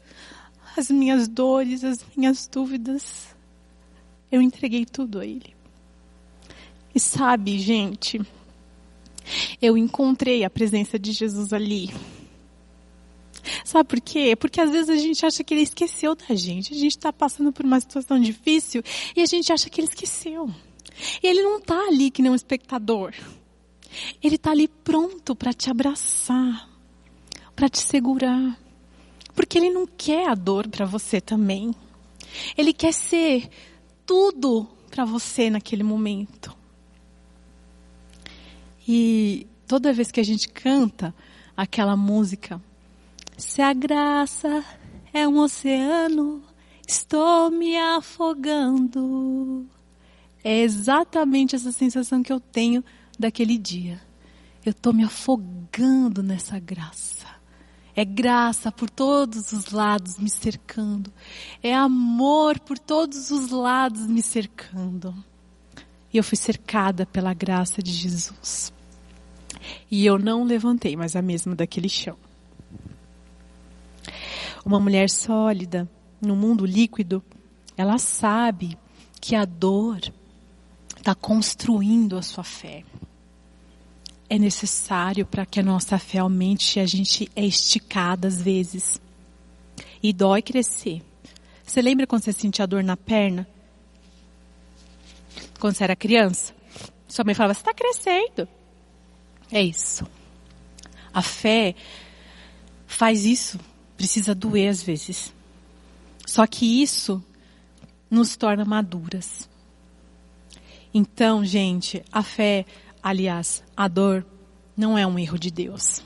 as minhas dores, as minhas dúvidas. Eu entreguei tudo a Ele. E sabe, gente, eu encontrei a presença de Jesus ali. Sabe por quê? Porque às vezes a gente acha que ele esqueceu da gente. A gente está passando por uma situação difícil e a gente acha que ele esqueceu. E ele não está ali que nem um espectador. Ele está ali pronto para te abraçar, para te segurar. Porque ele não quer a dor para você também. Ele quer ser tudo para você naquele momento. E toda vez que a gente canta aquela música, se a graça é um oceano, estou me afogando. É exatamente essa sensação que eu tenho daquele dia. Eu estou me afogando nessa graça. É graça por todos os lados me cercando. É amor por todos os lados me cercando. E eu fui cercada pela graça de Jesus. E eu não levantei mais a mesma daquele chão. Uma mulher sólida, no mundo líquido, ela sabe que a dor está construindo a sua fé é necessário para que a nossa fé aumente, a gente é esticada às vezes. E dói crescer. Você lembra quando você sentia dor na perna? Quando você era criança? Sua mãe falava, você está crescendo. É isso. A fé faz isso. Precisa doer às vezes. Só que isso nos torna maduras. Então, gente, a fé Aliás, a dor não é um erro de Deus.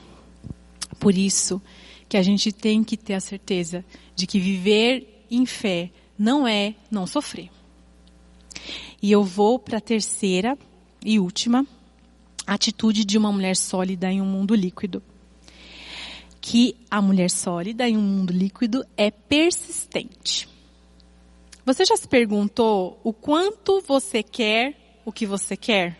Por isso que a gente tem que ter a certeza de que viver em fé não é não sofrer. E eu vou para a terceira e última atitude de uma mulher sólida em um mundo líquido. Que a mulher sólida em um mundo líquido é persistente. Você já se perguntou o quanto você quer o que você quer?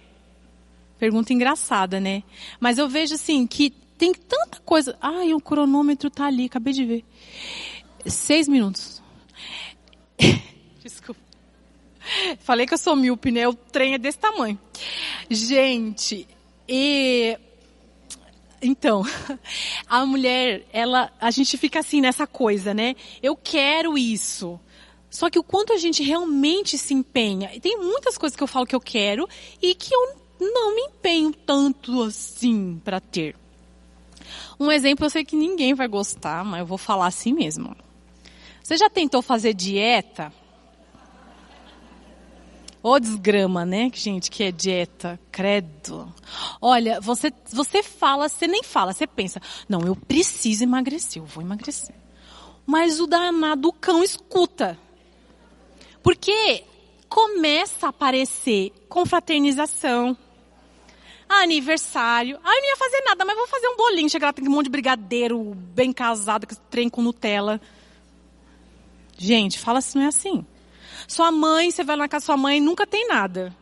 Pergunta engraçada, né? Mas eu vejo assim que tem tanta coisa. Ai, o cronômetro tá ali, acabei de ver. Seis minutos. [LAUGHS] Desculpa. Falei que eu sou míope, né? O trem é desse tamanho. Gente, e então, [LAUGHS] a mulher, ela, a gente fica assim nessa coisa, né? Eu quero isso. Só que o quanto a gente realmente se empenha. Tem muitas coisas que eu falo que eu quero e que eu não me empenho tanto assim para ter. Um exemplo, eu sei que ninguém vai gostar, mas eu vou falar assim mesmo. Você já tentou fazer dieta? Ô oh, desgrama, né, gente, que é dieta, credo. Olha, você, você fala, você nem fala, você pensa, não, eu preciso emagrecer, eu vou emagrecer. Mas o danado cão escuta. Porque começa a aparecer confraternização, aniversário. Ai, não ia fazer nada, mas vou fazer um bolinho. Chega lá, tem um monte de brigadeiro bem casado, que trem com Nutella. Gente, fala se não é assim. Sua mãe, você vai na casa da sua mãe, nunca tem nada.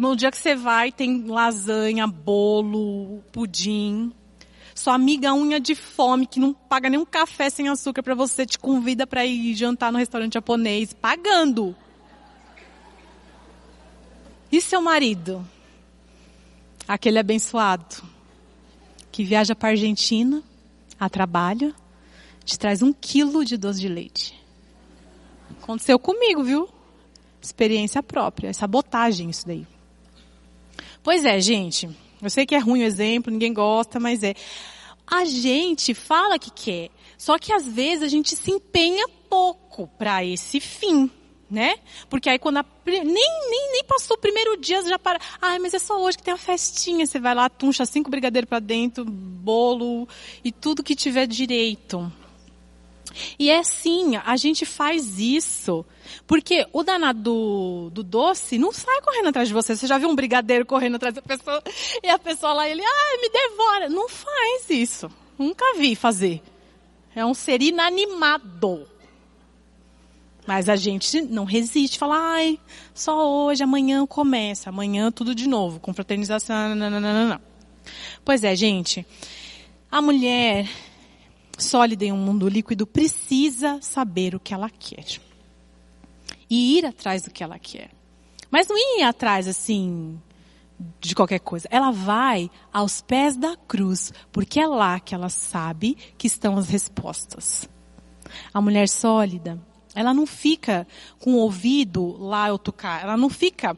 No dia que você vai, tem lasanha, bolo, pudim. Sua amiga unha de fome, que não paga nem um café sem açúcar para você, te convida para ir jantar no restaurante japonês, pagando. E seu marido? Aquele abençoado, que viaja para Argentina, a trabalho, te traz um quilo de doce de leite. Aconteceu comigo, viu? Experiência própria, é sabotagem isso daí. Pois é, gente. Eu sei que é ruim o exemplo, ninguém gosta, mas é. A gente fala que quer, só que às vezes a gente se empenha pouco para esse fim, né? Porque aí quando a, nem, nem, nem passou o primeiro dia, já para. Ai, mas é só hoje que tem a festinha. Você vai lá, tuncha cinco brigadeiros para dentro, bolo e tudo que tiver direito. E é assim, a gente faz isso. Porque o danado do, do, doce não sai correndo atrás de você. Você já viu um brigadeiro correndo atrás da pessoa [LAUGHS] e a pessoa lá, ele, ah, me devora. Não faz isso. Nunca vi fazer. É um ser inanimado. Mas a gente não resiste, fala, ai, só hoje, amanhã começa, amanhã tudo de novo, com fraternização, não. Pois é, gente, a mulher sólida em um mundo líquido precisa saber o que ela quer. E ir atrás do que ela quer. Mas não ir atrás assim de qualquer coisa. Ela vai aos pés da cruz, porque é lá que ela sabe que estão as respostas. A mulher sólida, ela não fica com o ouvido lá eu tocar, ela não fica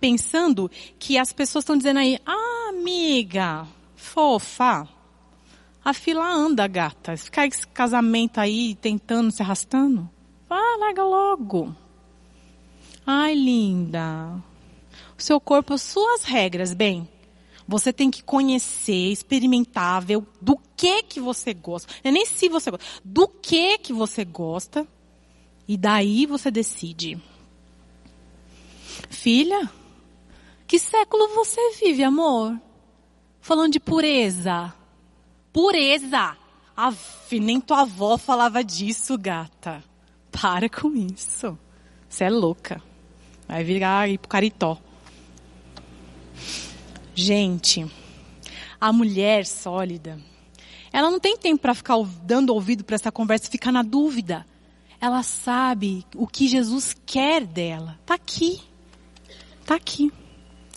pensando que as pessoas estão dizendo aí, ah, amiga, fofa, a fila anda, gata. Ficar esse casamento aí tentando, se arrastando. Vá, larga logo. Ai, linda. O seu corpo, suas regras, bem. Você tem que conhecer, experimentar, ver do que que você gosta. Não é nem se você gosta. Do que que você gosta. E daí você decide. Filha, que século você vive, amor? Falando de pureza pureza. Aff, nem tua avó falava disso, gata. Para com isso. Você é louca. Vai virar ir pro caritó. Gente, a mulher sólida, ela não tem tempo para ficar dando ouvido para essa conversa e ficar na dúvida. Ela sabe o que Jesus quer dela. Tá aqui. Tá aqui.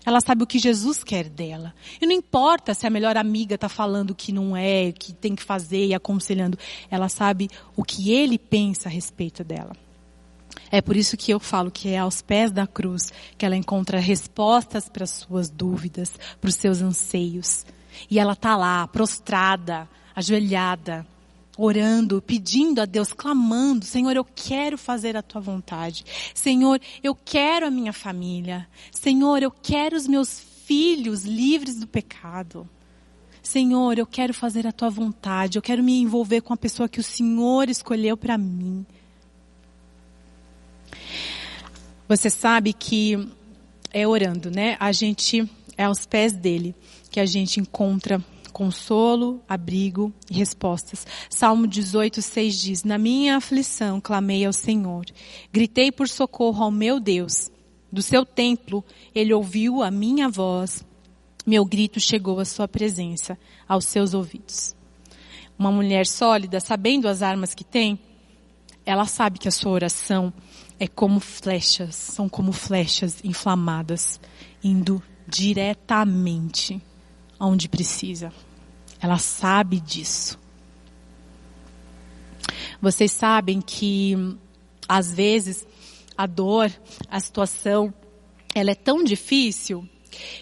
Ela sabe o que Jesus quer dela. E não importa se a melhor amiga está falando que não é, que tem que fazer e aconselhando. Ela sabe o que ele pensa a respeito dela. É por isso que eu falo que é aos pés da cruz que ela encontra respostas para as suas dúvidas, para os seus anseios. E ela está lá, prostrada, ajoelhada, orando, pedindo a Deus, clamando, Senhor, eu quero fazer a tua vontade. Senhor, eu quero a minha família. Senhor, eu quero os meus filhos livres do pecado. Senhor, eu quero fazer a tua vontade. Eu quero me envolver com a pessoa que o Senhor escolheu para mim. Você sabe que é orando, né? A gente é aos pés dele que a gente encontra consolo, abrigo e respostas. Salmo 18, 6 diz, Na minha aflição clamei ao Senhor, gritei por socorro ao meu Deus. Do seu templo ele ouviu a minha voz, meu grito chegou à sua presença, aos seus ouvidos. Uma mulher sólida, sabendo as armas que tem, ela sabe que a sua oração é como flechas, são como flechas inflamadas, indo diretamente aonde precisa. Ela sabe disso. Vocês sabem que às vezes a dor, a situação, ela é tão difícil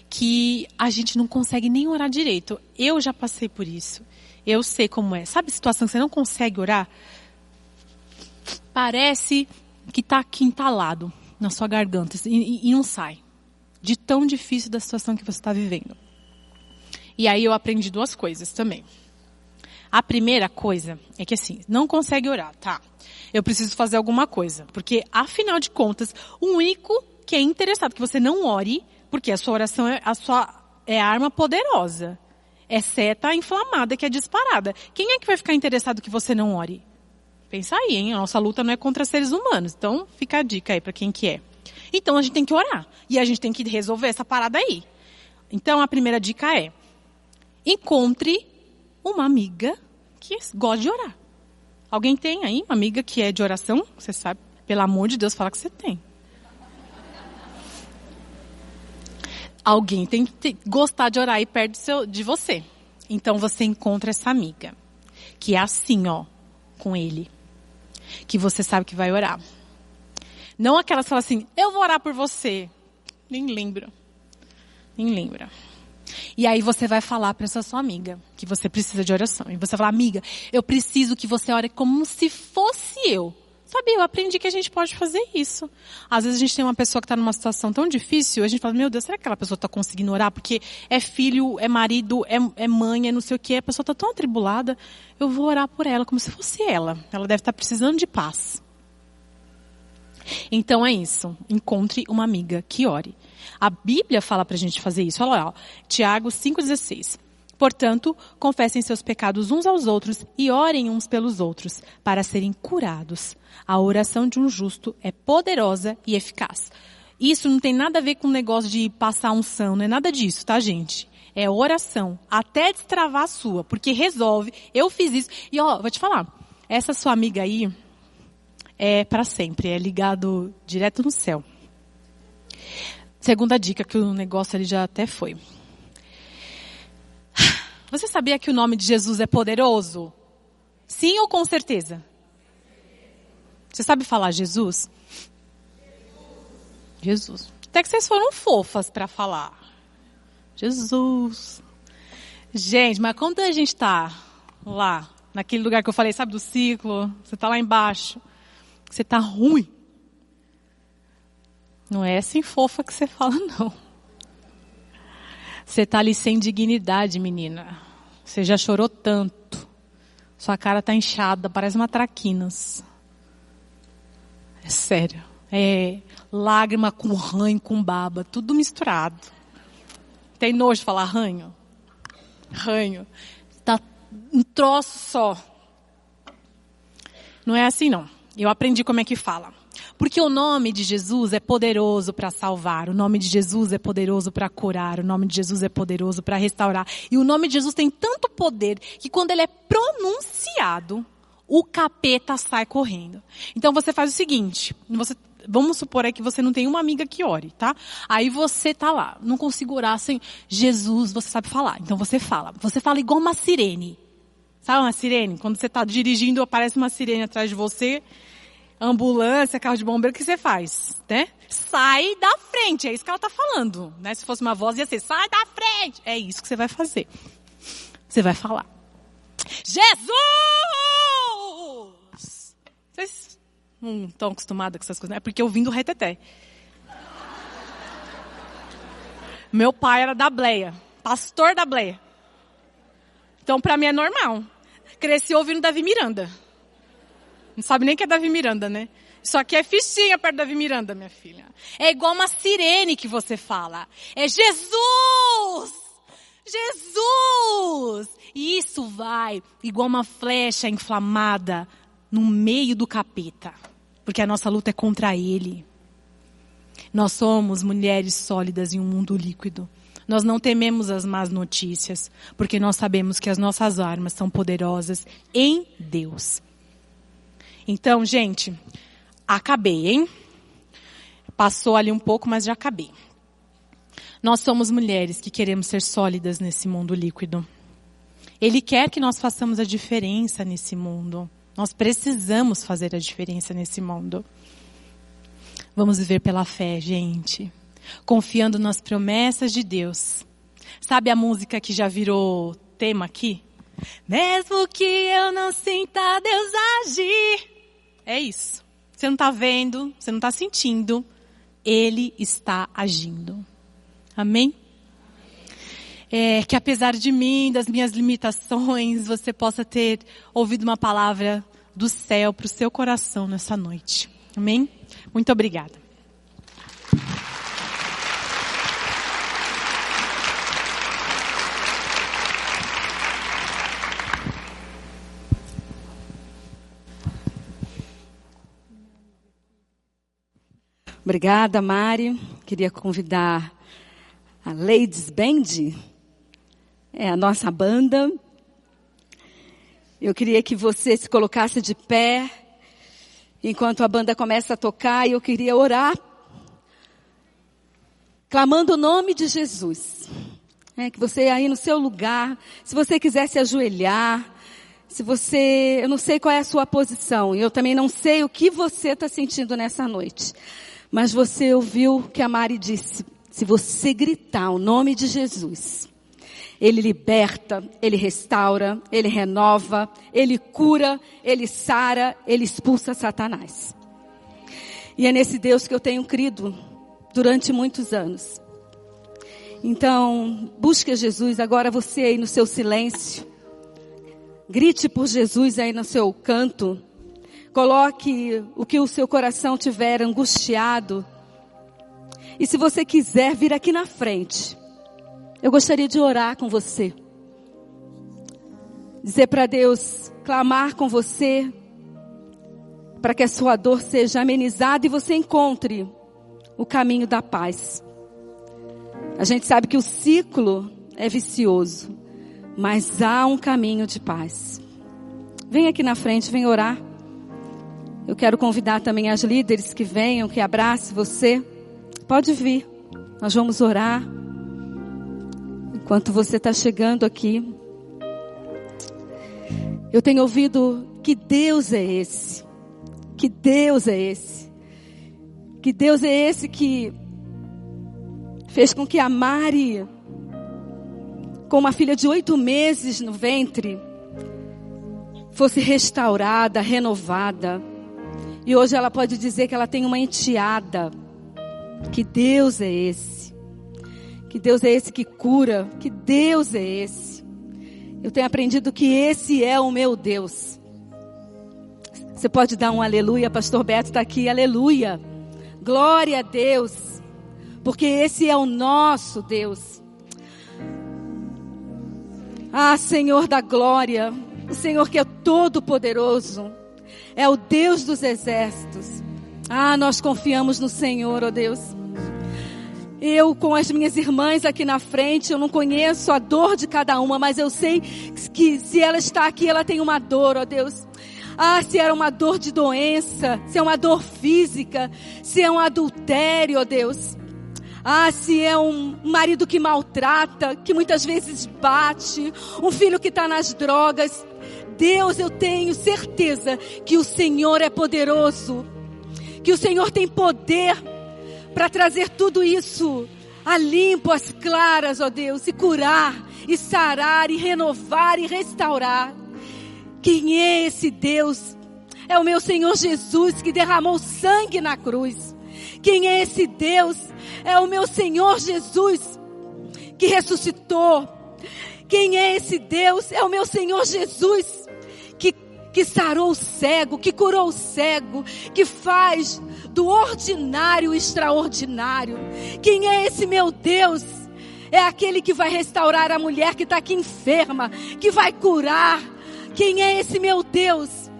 que a gente não consegue nem orar direito. Eu já passei por isso. Eu sei como é. Sabe a situação que você não consegue orar? Parece que está aqui entalado na sua garganta e, e não sai. De tão difícil da situação que você está vivendo. E aí eu aprendi duas coisas também. A primeira coisa é que assim, não consegue orar, tá? Eu preciso fazer alguma coisa. Porque, afinal de contas, o único que é interessado que você não ore, porque a sua oração é a sua é arma poderosa. É seta inflamada que é disparada. Quem é que vai ficar interessado que você não ore? Pensa aí, hein? A nossa luta não é contra seres humanos. Então, fica a dica aí para quem que é. Então, a gente tem que orar. E a gente tem que resolver essa parada aí. Então, a primeira dica é: encontre uma amiga que gosta de orar. Alguém tem aí uma amiga que é de oração? Você sabe? Pelo amor de Deus, fala que você tem. Alguém tem que gostar de orar aí perto seu, de você. Então você encontra essa amiga. Que é assim, ó, com ele que você sabe que vai orar. Não aquelas que falam assim, eu vou orar por você. Nem lembra. Nem lembra. E aí você vai falar para essa sua amiga que você precisa de oração. E você vai falar, amiga, eu preciso que você ore como se fosse eu. Sabe, eu aprendi que a gente pode fazer isso. Às vezes a gente tem uma pessoa que está numa situação tão difícil, a gente fala, meu Deus, será que aquela pessoa está conseguindo orar? Porque é filho, é marido, é, é mãe, é não sei o que, a pessoa está tão atribulada, eu vou orar por ela como se fosse ela. Ela deve estar tá precisando de paz. Então é isso. Encontre uma amiga que ore. A Bíblia fala para a gente fazer isso. Olha lá. Tiago 5,16. Portanto, confessem seus pecados uns aos outros e orem uns pelos outros, para serem curados. A oração de um justo é poderosa e eficaz. Isso não tem nada a ver com o negócio de passar unção, não é nada disso, tá, gente? É oração, até destravar a sua, porque resolve. Eu fiz isso. E ó, vou te falar, essa sua amiga aí é para sempre, é ligado direto no céu. Segunda dica, que o negócio ali já até foi. Você sabia que o nome de Jesus é poderoso? Sim ou com certeza? Você sabe falar Jesus? Jesus. Até que vocês foram fofas para falar. Jesus. Gente, mas quando a gente está lá, naquele lugar que eu falei, sabe, do ciclo, você está lá embaixo, você está ruim. Não é assim fofa que você fala, não. Você está ali sem dignidade, menina. Você já chorou tanto. Sua cara está inchada, parece uma traquinas. É sério. É lágrima com ranho, com baba, tudo misturado. Tem nojo de falar ranho? Ranho. Tá um troço só. Não é assim não. Eu aprendi como é que fala. Porque o nome de Jesus é poderoso para salvar, o nome de Jesus é poderoso para curar, o nome de Jesus é poderoso para restaurar. E o nome de Jesus tem tanto poder que quando ele é pronunciado, o capeta sai correndo. Então você faz o seguinte, você, vamos supor aí que você não tem uma amiga que ore, tá? Aí você tá lá, não consigo orar sem Jesus, você sabe falar. Então você fala. Você fala igual uma sirene. Sabe uma sirene? Quando você está dirigindo, aparece uma sirene atrás de você ambulância, carro de bombeiro, o que você faz? Né? Sai da frente, é isso que ela está falando. Né? Se fosse uma voz, ia ser, sai da frente. É isso que você vai fazer. Você vai falar. Jesus! Vocês não estão acostumados com essas coisas? É porque eu vim do reteté. Meu pai era da Bleia, pastor da Bleia. Então, para mim é normal. Cresci ouvindo Davi Miranda. Não sabe nem que é Davi Miranda, né? Isso aqui é fichinha perto da Davi Miranda, minha filha. É igual uma sirene que você fala. É Jesus! Jesus! E isso vai igual uma flecha inflamada no meio do capeta. Porque a nossa luta é contra ele. Nós somos mulheres sólidas em um mundo líquido. Nós não tememos as más notícias, porque nós sabemos que as nossas armas são poderosas em Deus. Então, gente, acabei, hein? Passou ali um pouco, mas já acabei. Nós somos mulheres que queremos ser sólidas nesse mundo líquido. Ele quer que nós façamos a diferença nesse mundo. Nós precisamos fazer a diferença nesse mundo. Vamos viver pela fé, gente. Confiando nas promessas de Deus. Sabe a música que já virou tema aqui? Mesmo que eu não sinta Deus agir. É isso. Você não está vendo, você não está sentindo. Ele está agindo. Amém? É, que apesar de mim, das minhas limitações, você possa ter ouvido uma palavra do céu para o seu coração nessa noite. Amém? Muito obrigada. Obrigada, Mari. Queria convidar a Ladies Band, é a nossa banda. Eu queria que você se colocasse de pé enquanto a banda começa a tocar e eu queria orar, clamando o nome de Jesus. É, que você aí no seu lugar, se você quiser se ajoelhar, se você, eu não sei qual é a sua posição, e eu também não sei o que você está sentindo nessa noite. Mas você ouviu que a Mari disse, se você gritar o nome de Jesus, ele liberta, Ele restaura, Ele renova, Ele cura, Ele sara, Ele expulsa Satanás. E é nesse Deus que eu tenho crido durante muitos anos. Então, busque Jesus agora você aí no seu silêncio. Grite por Jesus aí no seu canto. Coloque o que o seu coração tiver angustiado. E se você quiser vir aqui na frente, eu gostaria de orar com você. Dizer para Deus, clamar com você, para que a sua dor seja amenizada e você encontre o caminho da paz. A gente sabe que o ciclo é vicioso, mas há um caminho de paz. Vem aqui na frente, vem orar. Eu quero convidar também as líderes que venham, que abrace você. Pode vir. Nós vamos orar. Enquanto você está chegando aqui, eu tenho ouvido que Deus é esse, que Deus é esse, que Deus é esse que fez com que a Mari, com uma filha de oito meses no ventre, fosse restaurada, renovada. E hoje ela pode dizer que ela tem uma enteada. Que Deus é esse. Que Deus é esse que cura, que Deus é esse. Eu tenho aprendido que esse é o meu Deus. Você pode dar um aleluia, pastor Beto está aqui, aleluia. Glória a Deus. Porque esse é o nosso Deus. Ah, Senhor da glória, o Senhor que é todo poderoso, é o Deus dos exércitos. Ah, nós confiamos no Senhor, ó oh Deus. Eu, com as minhas irmãs aqui na frente, eu não conheço a dor de cada uma, mas eu sei que se ela está aqui, ela tem uma dor, ó Deus. Ah, se era uma dor de doença, se é uma dor física, se é um adultério, ó Deus. Ah, se é um marido que maltrata, que muitas vezes bate, um filho que está nas drogas. Deus, eu tenho certeza que o Senhor é poderoso, que o Senhor tem poder para trazer tudo isso a limpo, as claras, ó Deus, e curar, e sarar, e renovar, e restaurar. Quem é esse Deus? É o meu Senhor Jesus que derramou sangue na cruz. Quem é esse Deus? É o meu Senhor Jesus que ressuscitou. Quem é esse Deus? É o meu Senhor Jesus que, sarou o cego, que curou o cego, que faz do ordinário extraordinário. Quem é esse meu Deus? É aquele que vai restaurar a mulher que está aqui enferma, que vai curar. Quem é esse meu Deus?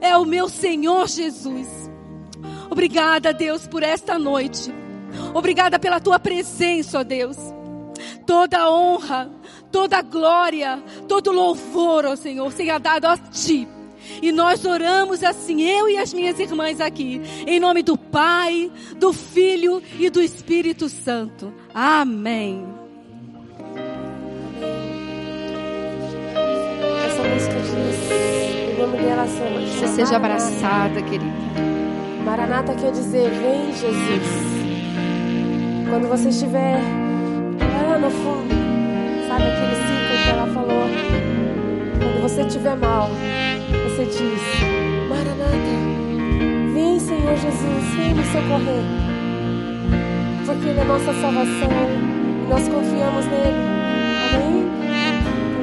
É o meu Senhor Jesus. Obrigada, Deus, por esta noite. Obrigada pela tua presença, ó Deus. Toda honra, toda glória, todo louvor, ó Senhor, seja dado a ti. E nós oramos assim, eu e as minhas irmãs aqui, em nome do Pai, do Filho e do Espírito Santo. Amém. Essa música diz, o nome dela chama. Você seja abraçada, querida. Maranata quer dizer, vem Jesus. Quando você estiver lá no fundo, sabe aquele ciclo que ela falou? Quando você estiver mal, você diz, Maranata, vem Senhor Jesus, vem me socorrer. Porque Ele é nossa salvação e nós confiamos nele. Amém?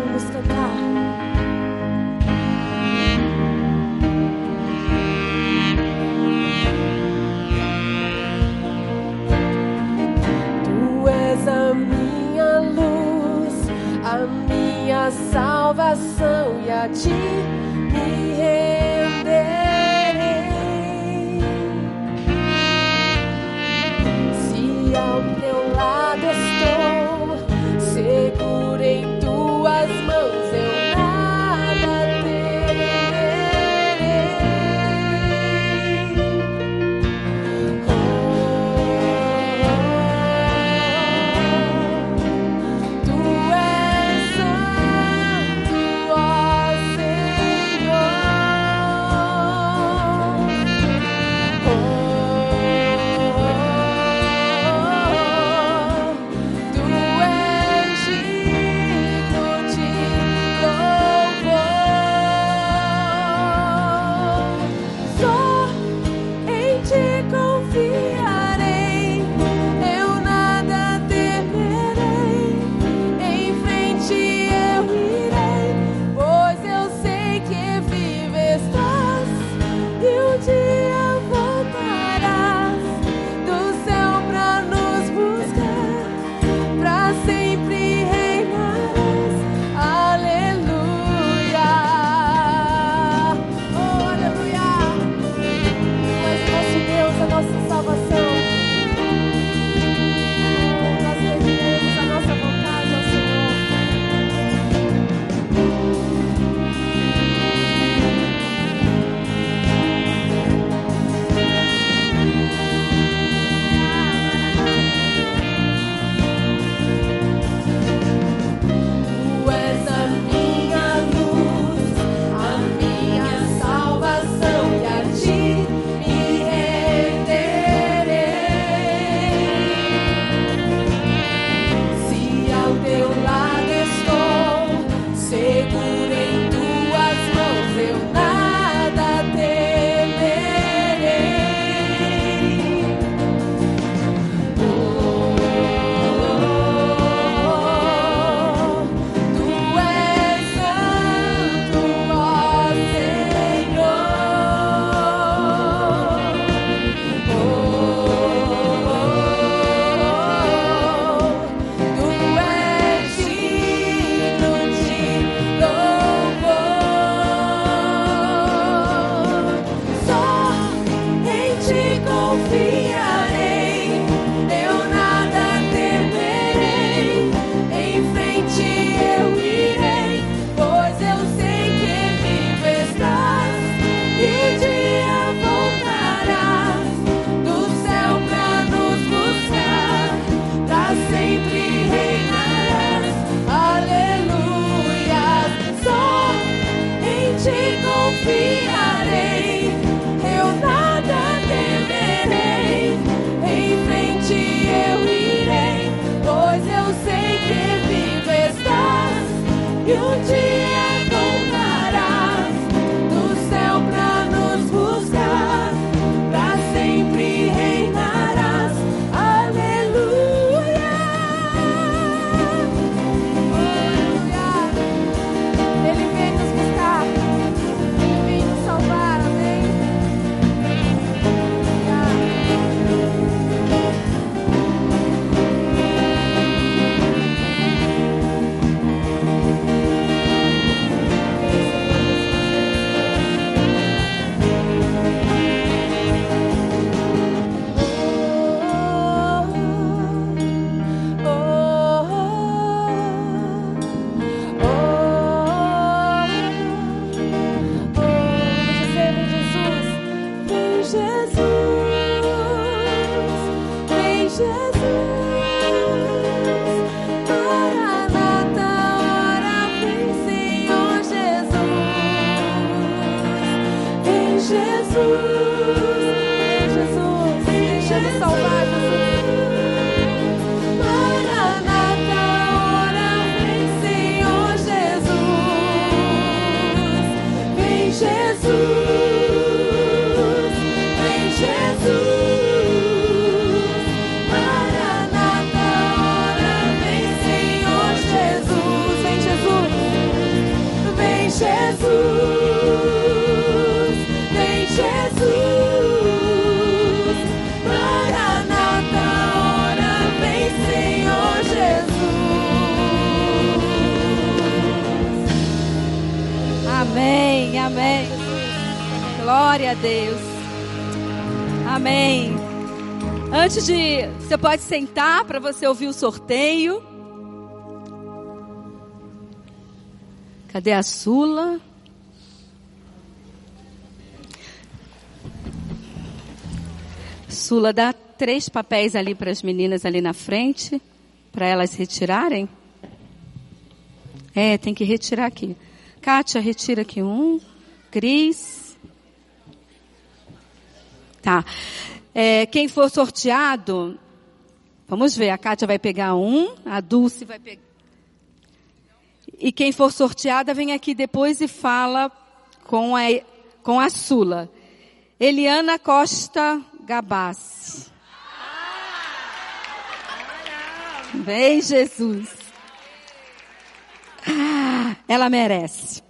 Vamos cantar. Minha salvação e a ti renderei. Se ao teu lado estou, Você pode sentar para você ouvir o sorteio. Cadê a Sula? Sula, dá três papéis ali para as meninas ali na frente, para elas retirarem. É, tem que retirar aqui. Kátia, retira aqui um. Cris. Tá. É, quem for sorteado, vamos ver, a Kátia vai pegar um, a Dulce vai pegar. E quem for sorteada vem aqui depois e fala com a, com a Sula. Eliana Costa Gabassi. Vem, Jesus. Ela merece.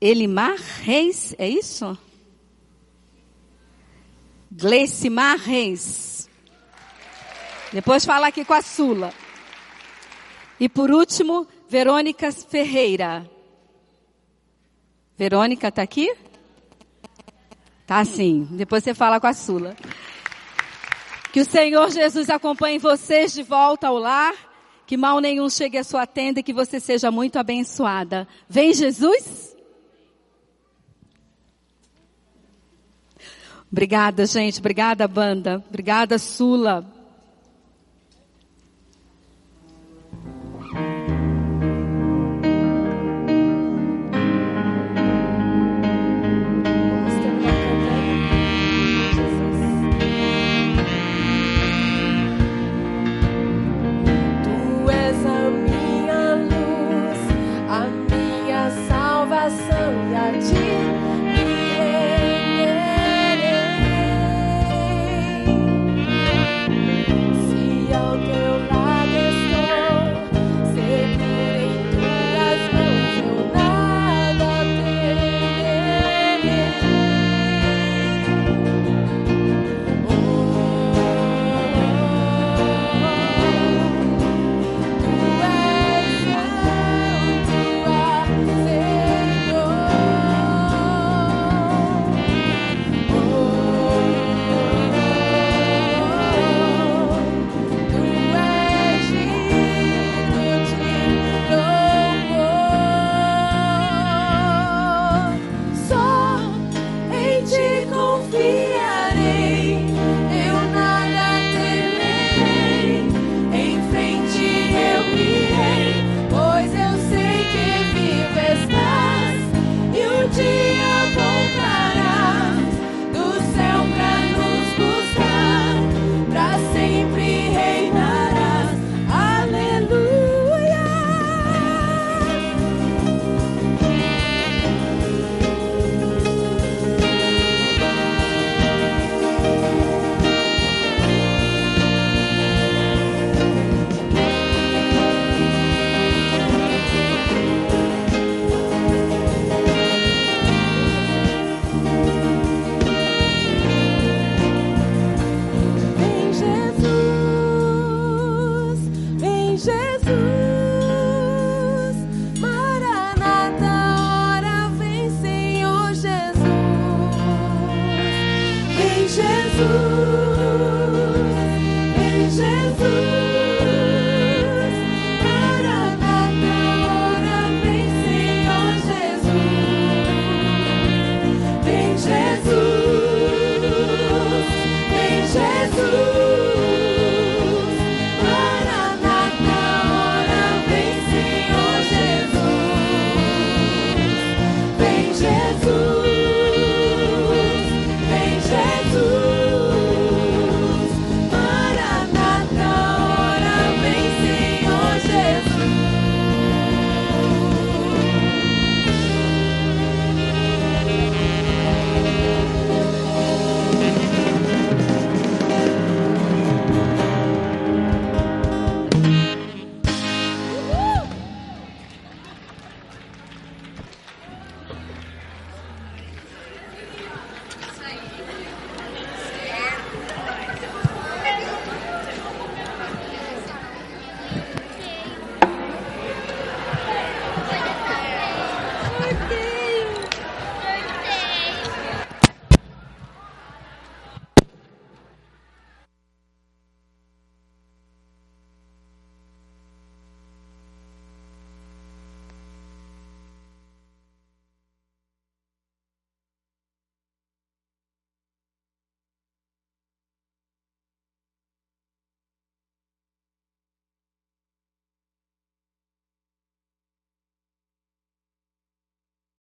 Elimar Reis, é isso? Gleicimar Reis. Depois fala aqui com a Sula. E por último, Verônica Ferreira. Verônica está aqui? Tá sim. Depois você fala com a Sula. Que o Senhor Jesus acompanhe vocês de volta ao lar. Que mal nenhum chegue à sua tenda e que você seja muito abençoada. Vem Jesus? Obrigada, gente. Obrigada, banda. Obrigada, Sula.